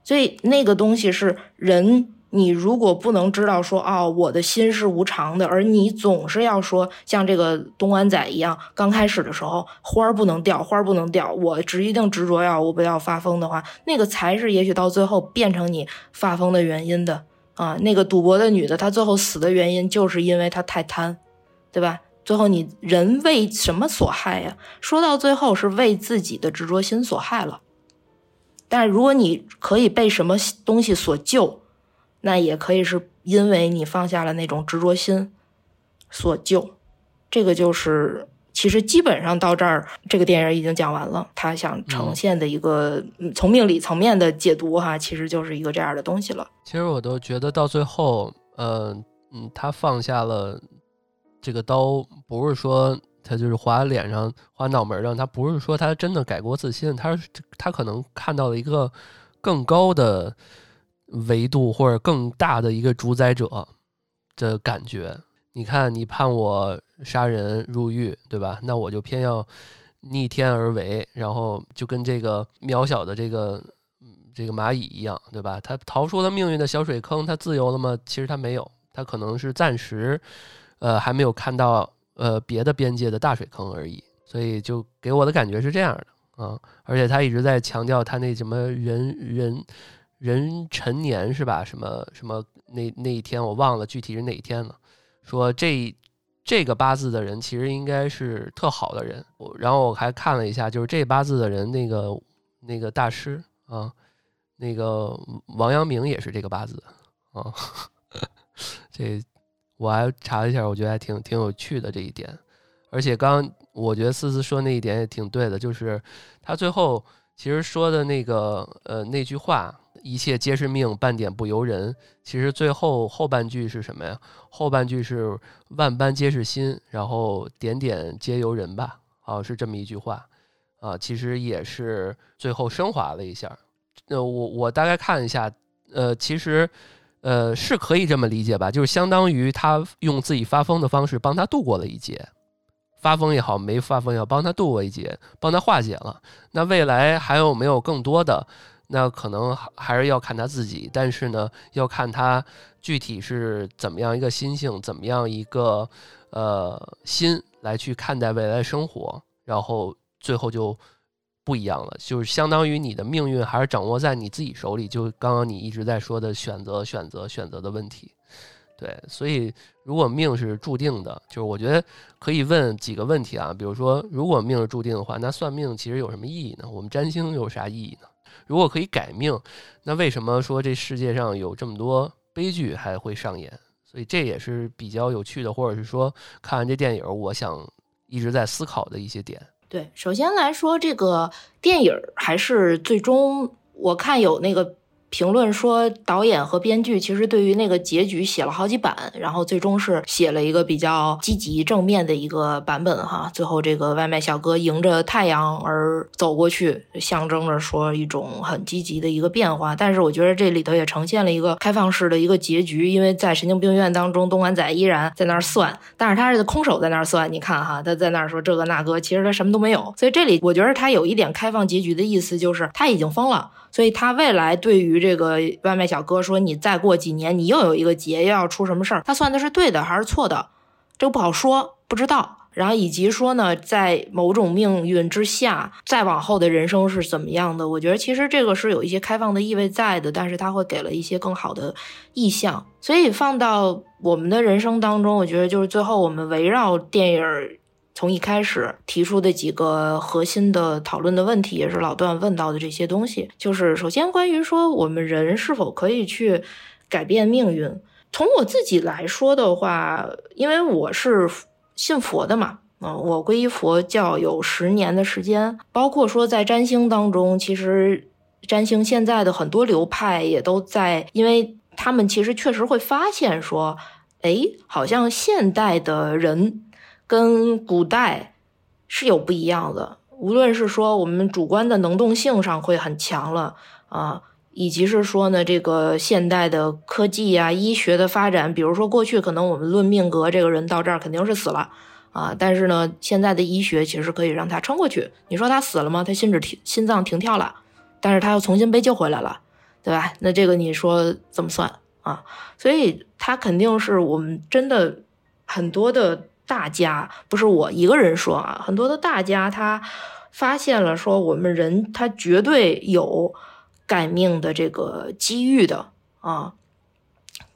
Speaker 2: 所以那个东西是人。你如果不能知道说哦，我的心是无常的，而你总是要说像这个东莞仔一样，刚开始的时候花儿不能掉，花儿不能掉，我只一定执着要我不要发疯的话，那个才是也许到最后变成你发疯的原因的啊。那个赌博的女的，她最后死的原因就是因为她太贪，对吧？最后你人为什么所害呀？说到最后是为自己的执着心所害了。但如果你可以被什么东西所救？那也可以是因为你放下了那种执着心所救，这个就是其实基本上到这儿，这个电影已经讲完了。他想呈现的一个从命理层面的解读哈，其实就是一个这样的东西了。
Speaker 1: 其实我都觉得到最后，呃嗯，他放下了这个刀，不是说他就是划脸上、划脑门上，他不是说他真的改过自新，他他可能看到了一个更高的。维度或者更大的一个主宰者的感觉，你看，你判我杀人入狱，对吧？那我就偏要逆天而为，然后就跟这个渺小的这个这个蚂蚁一样，对吧？他逃出了命运的小水坑，他自由了吗？其实他没有，他可能是暂时，呃，还没有看到呃别的边界的大水坑而已。所以就给我的感觉是这样的啊，而且他一直在强调他那什么人人。人陈年是吧？什么什么那那一天我忘了具体是哪一天了。说这这个八字的人其实应该是特好的人。然后我还看了一下，就是这八字的人那个那个大师啊，那个王阳明也是这个八字啊。这我还查了一下，我觉得还挺挺有趣的这一点。而且刚我觉得思思说那一点也挺对的，就是他最后其实说的那个呃那句话。一切皆是命，半点不由人。其实最后后半句是什么呀？后半句是万般皆是心，然后点点皆由人吧。啊，是这么一句话啊。其实也是最后升华了一下。呃，我我大概看一下，呃，其实呃是可以这么理解吧，就是相当于他用自己发疯的方式帮他度过了一劫，发疯也好，没发疯也好，帮他度过一劫，帮他化解了。那未来还有没有更多的？那可能还是要看他自己，但是呢，要看他具体是怎么样一个心性，怎么样一个呃心来去看待未来生活，然后最后就不一样了，就是相当于你的命运还是掌握在你自己手里。就刚刚你一直在说的选择、选择、选择的问题。对，所以如果命是注定的，就是我觉得可以问几个问题啊，比如说，如果命是注定的话，那算命其实有什么意义呢？我们占星有啥意义呢？如果可以改命，那为什么说这世界上有这么多悲剧还会上演？所以这也是比较有趣的，或者是说看完这电影，我想一直在思考的一些点。
Speaker 2: 对，首先来说，这个电影还是最终我看有那个。评论说，导演和编剧其实对于那个结局写了好几版，然后最终是写了一个比较积极正面的一个版本哈。最后这个外卖小哥迎着太阳而走过去，象征着说一种很积极的一个变化。但是我觉得这里头也呈现了一个开放式的一个结局，因为在神经病院当中，东莞仔依然在那儿算，但是他是空手在那儿算。你看哈，他在那儿说这个那个，其实他什么都没有。所以这里我觉得他有一点开放结局的意思，就是他已经疯了。所以他未来对于这个外卖小哥说：“你再过几年，你又有一个劫，又要出什么事儿？”他算的是对的还是错的？这个不好说，不知道。然后以及说呢，在某种命运之下，再往后的人生是怎么样的？我觉得其实这个是有一些开放的意味在的，但是他会给了一些更好的意向。所以放到我们的人生当中，我觉得就是最后我们围绕电影。从一开始提出的几个核心的讨论的问题，也是老段问到的这些东西，就是首先关于说我们人是否可以去改变命运。从我自己来说的话，因为我是信佛的嘛，嗯，我皈依佛教有十年的时间，包括说在占星当中，其实占星现在的很多流派也都在，因为他们其实确实会发现说，哎，好像现代的人。跟古代是有不一样的，无论是说我们主观的能动性上会很强了啊，以及是说呢，这个现代的科技啊、医学的发展，比如说过去可能我们论命格，这个人到这儿肯定是死了啊，但是呢，现在的医学其实可以让他撑过去。你说他死了吗？他心止停，心脏停跳了，但是他又重新被救回来了，对吧？那这个你说怎么算啊？所以他肯定是我们真的很多的。大家不是我一个人说啊，很多的大家他发现了说，我们人他绝对有改命的这个机遇的啊，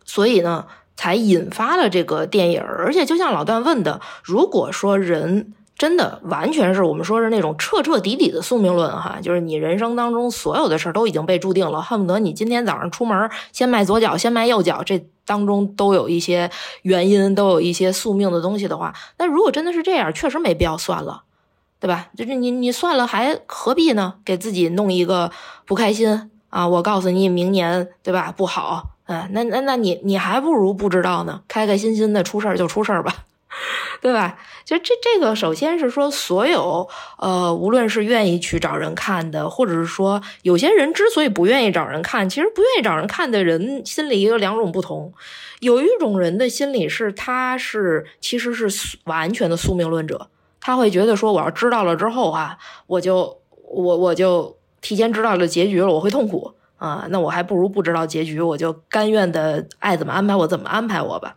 Speaker 2: 所以呢，才引发了这个电影。而且就像老段问的，如果说人。真的完全是我们说是那种彻彻底底的宿命论哈，就是你人生当中所有的事儿都已经被注定了，恨不得你今天早上出门先迈左脚，先迈右脚，这当中都有一些原因，都有一些宿命的东西的话，那如果真的是这样，确实没必要算了，对吧？就是你你算了还何必呢？给自己弄一个不开心啊！我告诉你，明年对吧不好，嗯，那那那你你还不如不知道呢，开开心心的出事儿就出事儿吧。对吧？就这这个，首先是说，所有呃，无论是愿意去找人看的，或者是说，有些人之所以不愿意找人看，其实不愿意找人看的人心里有两种不同。有一种人的心理是，他是其实是完全的宿命论者，他会觉得说，我要知道了之后啊，我就我我就提前知道了结局了，我会痛苦啊，那我还不如不知道结局，我就甘愿的爱怎么安排我怎么安排我吧。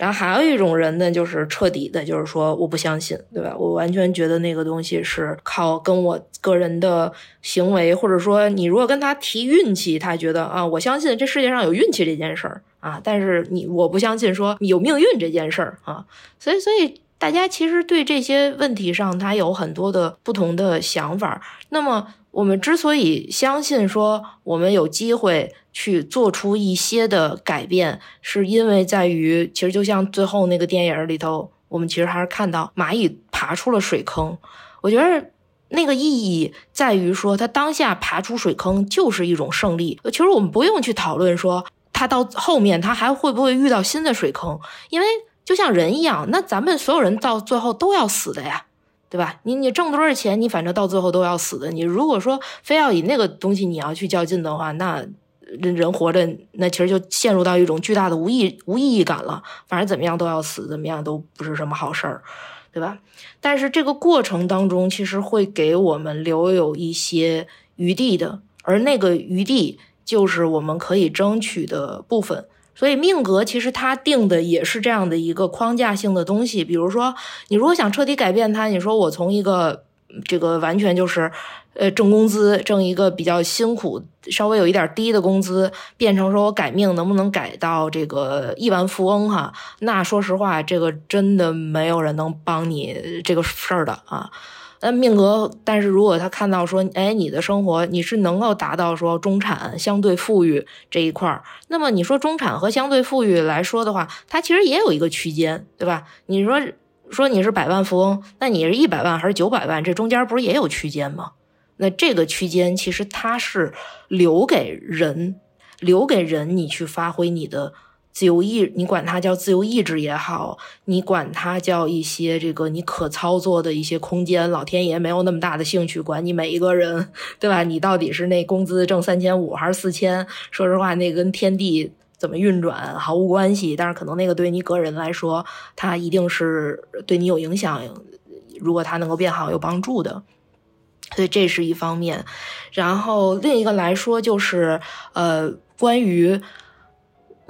Speaker 2: 然后还有一种人呢，就是彻底的，就是说我不相信，对吧？我完全觉得那个东西是靠跟我个人的行为，或者说你如果跟他提运气，他觉得啊，我相信这世界上有运气这件事儿啊，但是你我不相信说有命运这件事儿啊，所以所以大家其实对这些问题上，他有很多的不同的想法。那么。我们之所以相信说我们有机会去做出一些的改变，是因为在于，其实就像最后那个电影里头，我们其实还是看到蚂蚁爬出了水坑。我觉得那个意义在于说，它当下爬出水坑就是一种胜利。其实我们不用去讨论说它到后面它还会不会遇到新的水坑，因为就像人一样，那咱们所有人到最后都要死的呀。对吧？你你挣多少钱，你反正到最后都要死的。你如果说非要以那个东西你要去较劲的话，那人活着，那其实就陷入到一种巨大的无意无意义感了。反正怎么样都要死，怎么样都不是什么好事儿。对吧？但是这个过程当中，其实会给我们留有一些余地的，而那个余地就是我们可以争取的部分。所以命格其实它定的也是这样的一个框架性的东西。比如说，你如果想彻底改变它，你说我从一个这个完全就是。呃，挣工资，挣一个比较辛苦、稍微有一点低的工资，变成说我改命能不能改到这个亿万富翁哈？那说实话，这个真的没有人能帮你这个事儿的啊。那命格，但是如果他看到说，哎，你的生活你是能够达到说中产相对富裕这一块儿，那么你说中产和相对富裕来说的话，它其实也有一个区间，对吧？你说说你是百万富翁，那你是一百万还是九百万？这中间不是也有区间吗？那这个区间其实它是留给人，留给人你去发挥你的自由意，你管它叫自由意志也好，你管它叫一些这个你可操作的一些空间。老天爷没有那么大的兴趣管你每一个人，对吧？你到底是那工资挣三千五还是四千？说实话，那跟天地怎么运转毫无关系。但是可能那个对你个人来说，它一定是对你有影响。如果它能够变好，有帮助的。所以这是一方面，然后另一个来说就是，呃，关于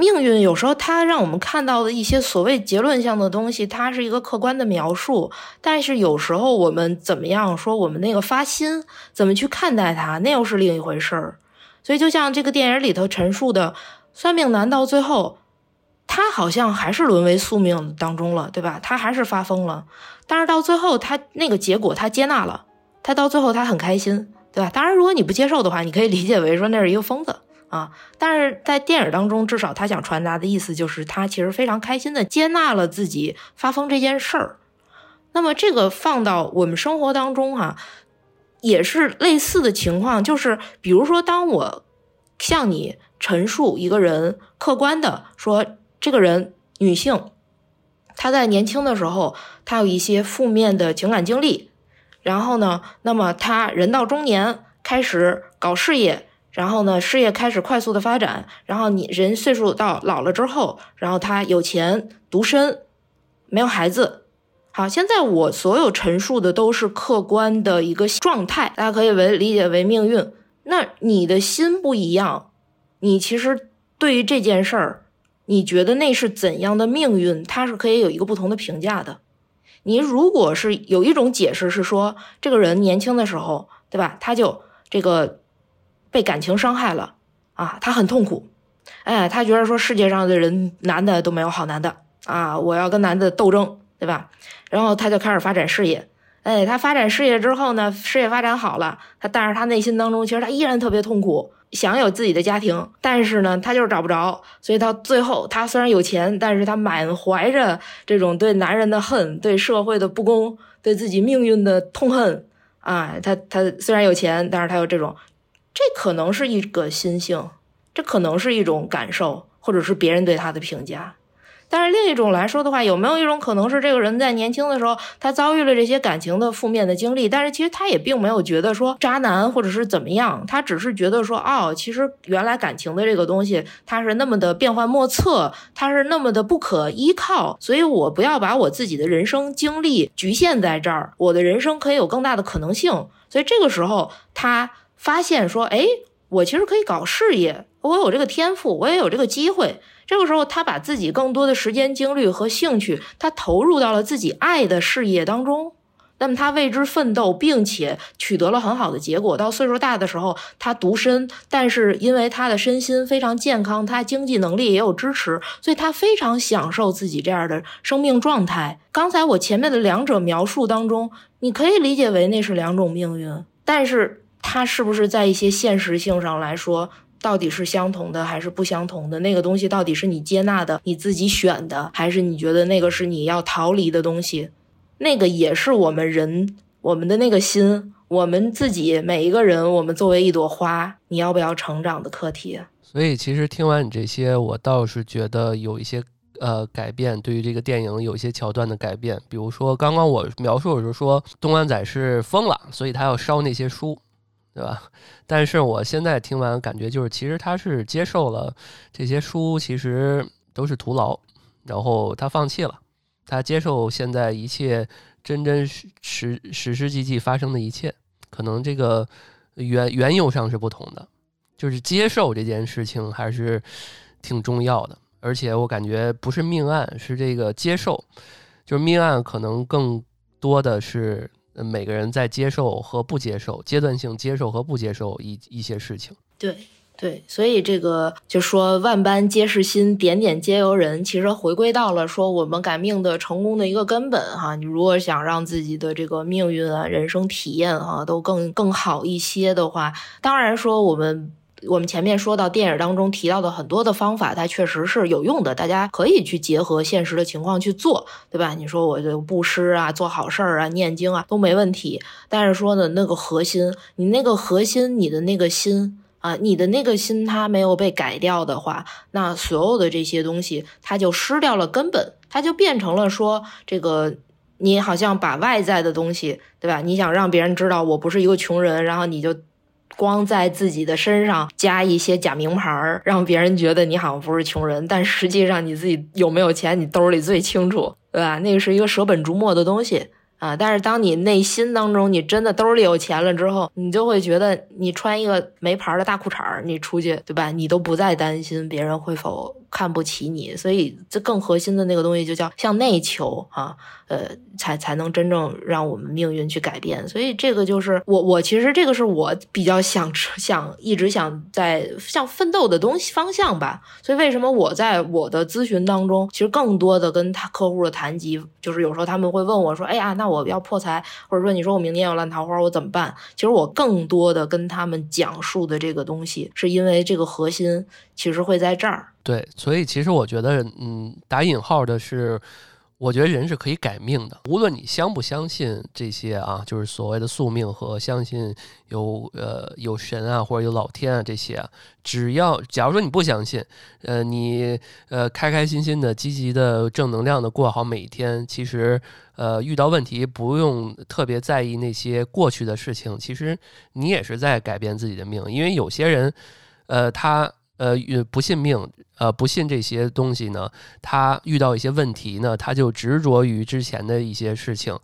Speaker 2: 命运，有时候它让我们看到的一些所谓结论性的东西，它是一个客观的描述，但是有时候我们怎么样说，我们那个发心怎么去看待它，那又是另一回事儿。所以就像这个电影里头陈述的，算命男到最后，他好像还是沦为宿命当中了，对吧？他还是发疯了，但是到最后，他那个结果他接纳了。他到最后他很开心，对吧？当然，如果你不接受的话，你可以理解为说那是一个疯子啊。但是在电影当中，至少他想传达的意思就是，他其实非常开心的接纳了自己发疯这件事儿。那么这个放到我们生活当中哈，也是类似的情况，就是比如说，当我向你陈述一个人客观的说，这个人女性，她在年轻的时候，她有一些负面的情感经历。然后呢？那么她人到中年开始搞事业，然后呢，事业开始快速的发展。然后你人岁数到老了之后，然后他有钱独身，没有孩子。好，现在我所有陈述的都是客观的一个状态，大家可以为理解为命运。那你的心不一样，你其实对于这件事儿，你觉得那是怎样的命运？它是可以有一个不同的评价的。你如果是有一种解释是说，这个人年轻的时候，对吧？他就这个被感情伤害了啊，他很痛苦，哎，他觉得说世界上的人男的都没有好男的啊，我要跟男的斗争，对吧？然后他就开始发展事业，哎，他发展事业之后呢，事业发展好了，他但是他内心当中其实他依然特别痛苦。想有自己的家庭，但是呢，他就是找不着，所以到最后，他虽然有钱，但是他满怀着这种对男人的恨、对社会的不公、对自己命运的痛恨啊。他他虽然有钱，但是他有这种，这可能是一个心性，这可能是一种感受，或者是别人对他的评价。但是另一种来说的话，有没有一种可能是这个人在年轻的时候，他遭遇了这些感情的负面的经历，但是其实他也并没有觉得说渣男或者是怎么样，他只是觉得说，哦，其实原来感情的这个东西，它是那么的变幻莫测，它是那么的不可依靠，所以我不要把我自己的人生经历局限在这儿，我的人生可以有更大的可能性。所以这个时候，他发现说，哎，我其实可以搞事业，我有这个天赋，我也有这个机会。这个时候，他把自己更多的时间、精力和兴趣，他投入到了自己爱的事业当中。那么，他为之奋斗，并且取得了很好的结果。到岁数大的时候，他独身，但是因为他的身心非常健康，他经济能力也有支持，所以他非常享受自己这样的生命状态。刚才我前面的两者描述当中，你可以理解为那是两种命运，但是它是不是在一些现实性上来说？到底是相同的还是不相同的？那个东西到底是你接纳的、你自己选的，还是你觉得那个是你要逃离的东西？那个也是我们人，我们的那个心，我们自己每一个人，我们作为一朵花，你要不要成长的课题？
Speaker 1: 所以，其实听完你这些，我倒是觉得有一些呃改变，对于这个电影有一些桥段的改变。比如说，刚刚我描述的时候说，东安仔是疯了，所以他要烧那些书。对吧？但是我现在听完感觉就是，其实他是接受了这些书，其实都是徒劳，然后他放弃了，他接受现在一切真真实实实实际际发生的一切，可能这个缘缘由上是不同的，就是接受这件事情还是挺重要的。而且我感觉不是命案，是这个接受，就是命案可能更多的是每个人在接受和不接受阶段性接受和不接受一一些事情。
Speaker 2: 对。对，所以这个就说万般皆是心，点点皆由人。其实回归到了说我们改命的成功的一个根本哈。你如果想让自己的这个命运啊、人生体验啊都更更好一些的话，当然说我们我们前面说到电影当中提到的很多的方法，它确实是有用的，大家可以去结合现实的情况去做，对吧？你说我就布施啊、做好事儿啊、念经啊都没问题。但是说呢，那个核心，你那个核心，你的那个心。啊，你的那个心它没有被改掉的话，那所有的这些东西它就失掉了根本，它就变成了说这个你好像把外在的东西，对吧？你想让别人知道我不是一个穷人，然后你就光在自己的身上加一些假名牌儿，让别人觉得你好像不是穷人，但实际上你自己有没有钱，你兜里最清楚，对吧？那个是一个舍本逐末的东西。啊！但是当你内心当中你真的兜里有钱了之后，你就会觉得你穿一个没牌的大裤衩儿，你出去对吧？你都不再担心别人会否看不起你。所以这更核心的那个东西就叫向内求啊，呃，才才能真正让我们命运去改变。所以这个就是我我其实这个是我比较想想一直想在向奋斗的东西方向吧。所以为什么我在我的咨询当中，其实更多的跟他客户的谈及，就是有时候他们会问我说：“哎呀，那。”我要破财，或者说你说我明年有烂桃花，我怎么办？其实我更多的跟他们讲述的这个东西，是因为这个核心其实会在这儿。
Speaker 1: 对，所以其实我觉得，嗯，打引号的是。我觉得人是可以改命的，无论你相不相信这些啊，就是所谓的宿命和相信有呃有神啊或者有老天啊这些啊，只要假如说你不相信，呃，你呃开开心心的、积极的、正能量的过好每一天，其实呃遇到问题不用特别在意那些过去的事情，其实你也是在改变自己的命，因为有些人，呃，他。呃，不信命，呃，不信这些东西呢，他遇到一些问题呢，他就执着于之前的一些事情，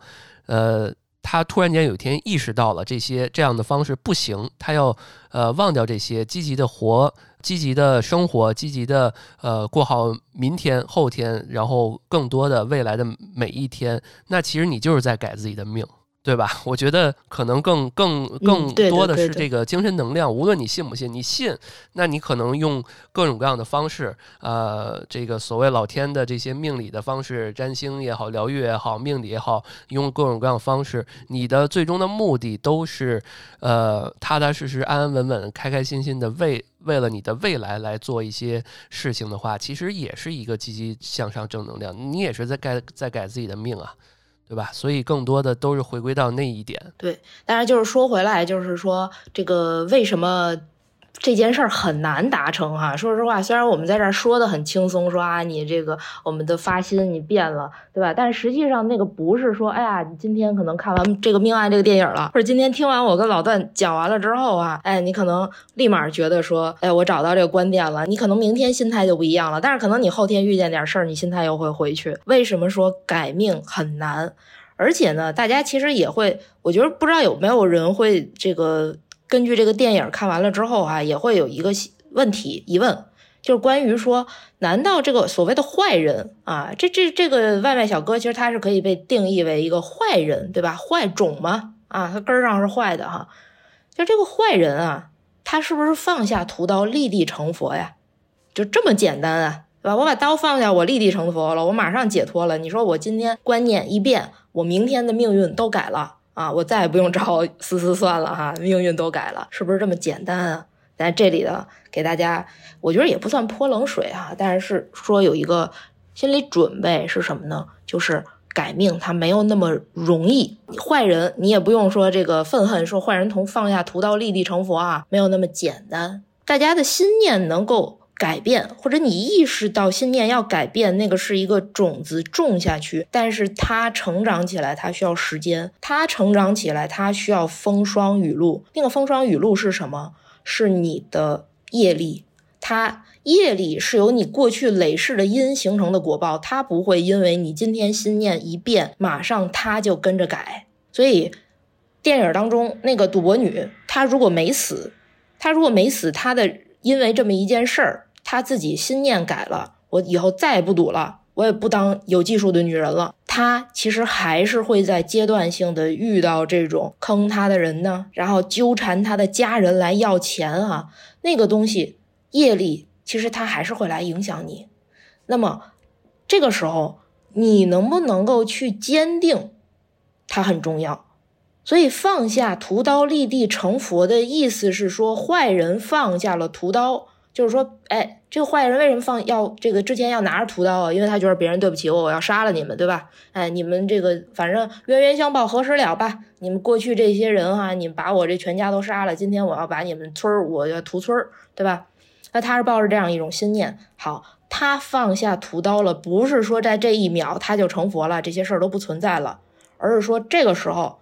Speaker 1: 呃，他突然间有一天意识到了这些这样的方式不行，他要呃忘掉这些，积极的活，积极的生活，积极的呃过好明天、后天，然后更多的未来的每一天，那其实你就是在改自己的命。对吧？我觉得可能更更更多的是这个精神能量。无论你信不信，你信，那你可能用各种各样的方式，呃，这个所谓老天的这些命理的方式，占星也好，疗愈也好，命理也好，用各种各样的方式，你的最终的目的都是，呃，踏踏实实、安安稳稳、开开心心的为为了你的未来来做一些事情的话，其实也是一个积极向上、正能量。你也是在改在改自己的命啊。对吧？所以更多的都是回归到那一点。
Speaker 2: 对，但是就是说回来，就是说这个为什么？这件事儿很难达成哈，说实话，虽然我们在这儿说的很轻松，说啊，你这个我们的发心你变了，对吧？但实际上那个不是说，哎呀，你今天可能看完这个命案这个电影了，或者今天听完我跟老段讲完了之后啊，哎，你可能立马觉得说，哎，我找到这个观点了，你可能明天心态就不一样了，但是可能你后天遇见点事儿，你心态又会回去。为什么说改命很难？而且呢，大家其实也会，我觉得不知道有没有人会这个。根据这个电影看完了之后啊，也会有一个问题疑问，就是关于说，难道这个所谓的坏人啊，这这这个外卖小哥，其实他是可以被定义为一个坏人，对吧？坏种吗？啊，他根儿上是坏的哈。就这个坏人啊，他是不是放下屠刀立地成佛呀？就这么简单啊，对吧？我把刀放下，我立地成佛了，我马上解脱了。你说我今天观念一变，我明天的命运都改了。啊，我再也不用找思思算了哈，命运都改了，是不是这么简单啊？在这里呢，给大家，我觉得也不算泼冷水啊，但是说有一个心理准备是什么呢？就是改命它没有那么容易，坏人你也不用说这个愤恨，说坏人同放下屠刀立地成佛啊，没有那么简单，大家的心念能够。改变，或者你意识到信念要改变，那个是一个种子种下去，但是它成长起来，它需要时间，它成长起来，它需要风霜雨露。那个风霜雨露是什么？是你的业力。它业力是由你过去累世的因形成的果报，它不会因为你今天心念一变，马上它就跟着改。所以，电影当中那个赌博女，她如果没死，她如果没死，她的因为这么一件事儿，他自己心念改了，我以后再也不赌了。我也不当有技术的女人了。他其实还是会在阶段性的遇到这种坑他的人呢，然后纠缠他的家人来要钱啊，那个东西业力其实他还是会来影响你。那么这个时候你能不能够去坚定，它很重要。所以放下屠刀立地成佛的意思是说，坏人放下了屠刀。就是说，哎，这个坏人为什么放要这个之前要拿着屠刀啊？因为他觉得别人对不起我，我要杀了你们，对吧？哎，你们这个反正冤冤相报何时了吧？你们过去这些人哈，你们把我这全家都杀了，今天我要把你们村儿，我要屠村儿，对吧？那他是抱着这样一种心念，好，他放下屠刀了，不是说在这一秒他就成佛了，这些事儿都不存在了，而是说这个时候，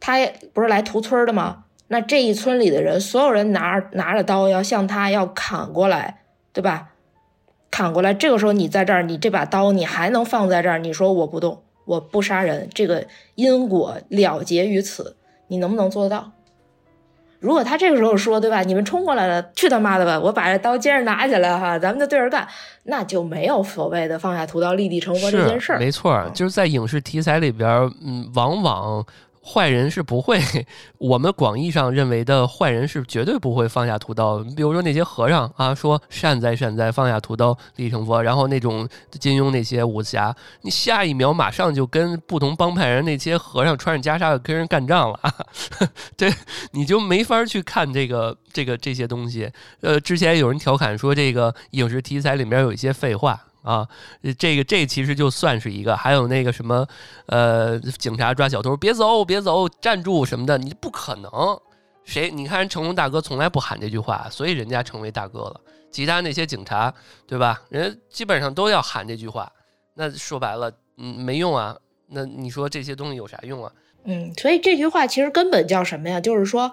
Speaker 2: 他不是来屠村的吗？那这一村里的人，所有人拿拿着刀要向他要砍过来，对吧？砍过来，这个时候你在这儿，你这把刀你还能放在这儿？你说我不动，我不杀人，这个因果了结于此，你能不能做得到？如果他这个时候说，对吧？你们冲过来了，去他妈的吧！我把这刀接着拿起来哈，咱们就对着干，那就没有所谓的放下屠刀立地成佛这件事儿。
Speaker 1: 没错，就是在影视题材里边，嗯，往往。坏人是不会，我们广义上认为的坏人是绝对不会放下屠刀。比如说那些和尚啊，说善哉善哉，放下屠刀立成佛。然后那种金庸那些武侠，你下一秒马上就跟不同帮派人那些和尚穿着袈裟跟人干仗了，对，你就没法去看这个这个这些东西。呃，之前有人调侃说这个影视题材里面有一些废话。啊，这个这其实就算是一个，还有那个什么，呃，警察抓小偷，别走，别走，站住什么的，你不可能。谁？你看人成龙大哥从来不喊这句话，所以人家成为大哥了。其他那些警察，对吧？人家基本上都要喊这句话。那说白了，嗯，没用啊。那你说这些东西有啥用啊？
Speaker 2: 嗯，所以这句话其实根本叫什么呀？就是说，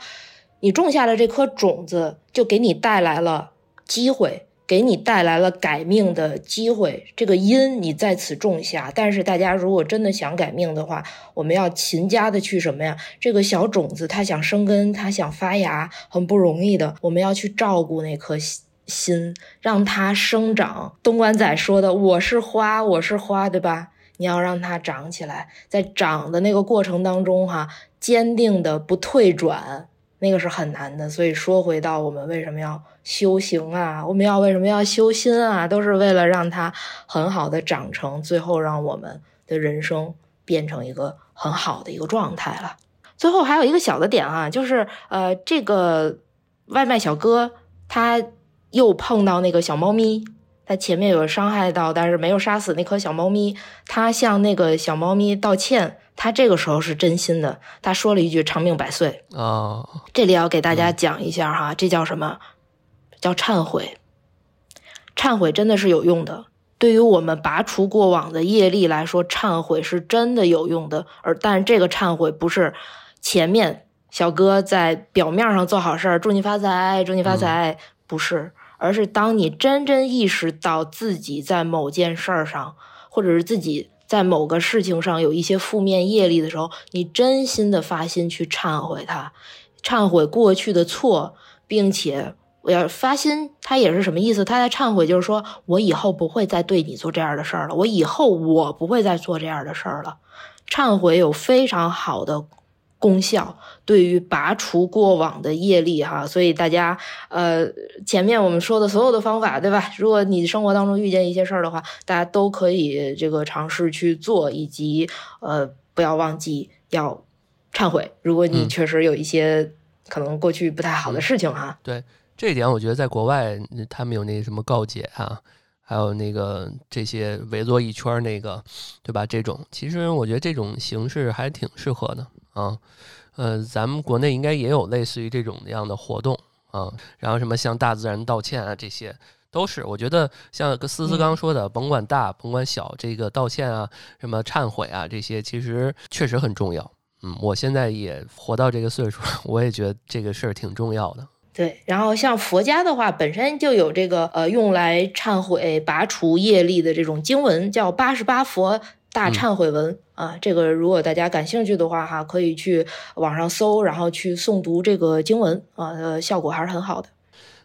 Speaker 2: 你种下了这颗种子，就给你带来了机会。给你带来了改命的机会，这个因你在此种下。但是大家如果真的想改命的话，我们要勤加的去什么呀？这个小种子它想生根，它想发芽，很不容易的。我们要去照顾那颗心，让它生长。东莞仔说的：“我是花，我是花，对吧？你要让它长起来，在长的那个过程当中，哈，坚定的不退转。”那个是很难的，所以说回到我们为什么要修行啊？我们要为什么要修心啊？都是为了让它很好的长成，最后让我们的人生变成一个很好的一个状态了。最后还有一个小的点啊，就是呃，这个外卖小哥他又碰到那个小猫咪，他前面有伤害到，但是没有杀死那颗小猫咪，他向那个小猫咪道歉。他这个时候是真心的，他说了一句“长命百岁”
Speaker 1: 啊。
Speaker 2: 这里要给大家讲一下哈，这叫什么？叫忏悔。忏悔真的是有用的，对于我们拔除过往的业力来说，忏悔是真的有用的。而但这个忏悔不是前面小哥在表面上做好事儿，祝你发财，祝你发财，不是，而是当你真真意识到自己在某件事儿上，或者是自己。在某个事情上有一些负面业力的时候，你真心的发心去忏悔它，忏悔过去的错，并且我要发心，他也是什么意思？他在忏悔，就是说我以后不会再对你做这样的事儿了，我以后我不会再做这样的事儿了。忏悔有非常好的。功效对于拔除过往的业力哈，所以大家呃前面我们说的所有的方法对吧？如果你生活当中遇见一些事儿的话，大家都可以这个尝试去做，以及呃不要忘记要忏悔。如果你确实有一些可能过去不太好的事情哈，
Speaker 1: 对这一点，我觉得在国外他们有那什么告解啊，还有那个这些围坐一圈那个对吧？这种其实我觉得这种形式还挺适合的。啊，呃，咱们国内应该也有类似于这种样的活动啊，然后什么向大自然道歉啊，这些都是我觉得像思思刚说的，甭管大甭管小，这个道歉啊，什么忏悔啊，这些其实确实很重要。嗯，我现在也活到这个岁数，我也觉得这个事儿挺重要的。
Speaker 2: 对，然后像佛家的话，本身就有这个呃用来忏悔、拔除业力的这种经文，叫八十八佛大忏悔文啊。这个如果大家感兴趣的话，哈，可以去网上搜，然后去诵读这个经文啊，呃，效果还是很好的。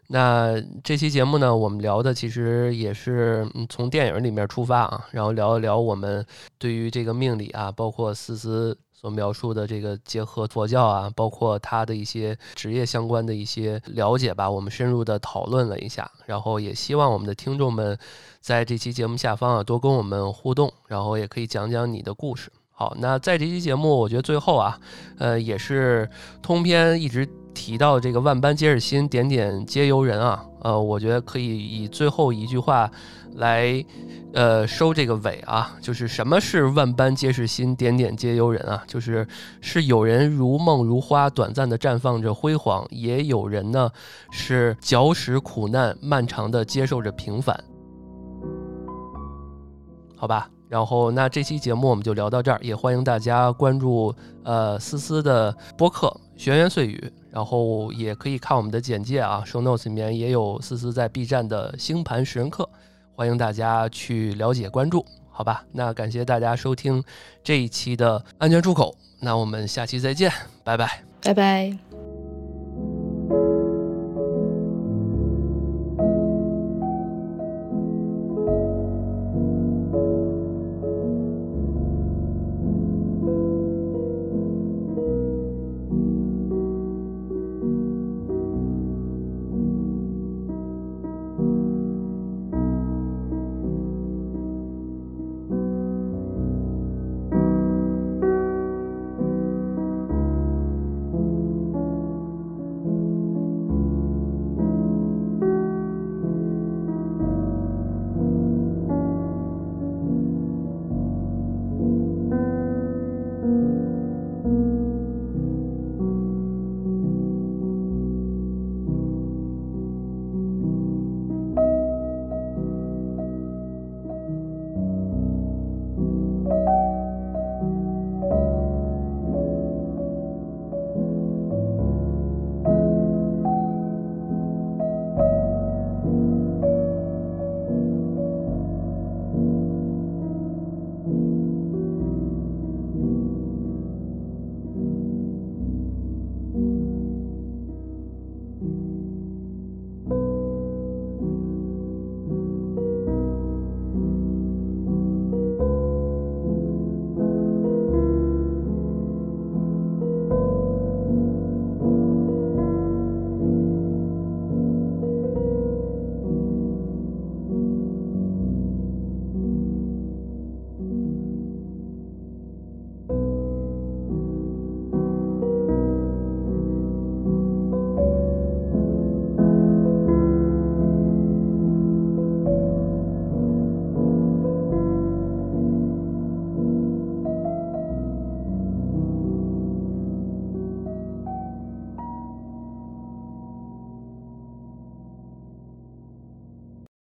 Speaker 1: 那这期节目呢，我们聊的其实也是从电影里面出发啊，然后聊一聊我们对于这个命理啊，包括思思。所描述的这个结合佛教啊，包括他的一些职业相关的一些了解吧，我们深入的讨论了一下，然后也希望我们的听众们在这期节目下方啊多跟我们互动，然后也可以讲讲你的故事。好，那在这期节目，我觉得最后啊，呃，也是通篇一直提到这个万般皆是心，点点皆由人啊，呃，我觉得可以以最后一句话来。呃，收这个尾啊，就是什么是万般皆是心，点点皆由人啊，就是是有人如梦如花，短暂的绽放着辉煌，也有人呢是嚼食苦难，漫长的接受着平凡。好吧，然后那这期节目我们就聊到这儿，也欢迎大家关注呃思思的播客闲言碎语，然后也可以看我们的简介啊，show notes 里面也有思思在 B 站的星盘识人课。欢迎大家去了解关注，好吧？那感谢大家收听这一期的安全出口，那我们下期再见，拜拜，
Speaker 2: 拜拜。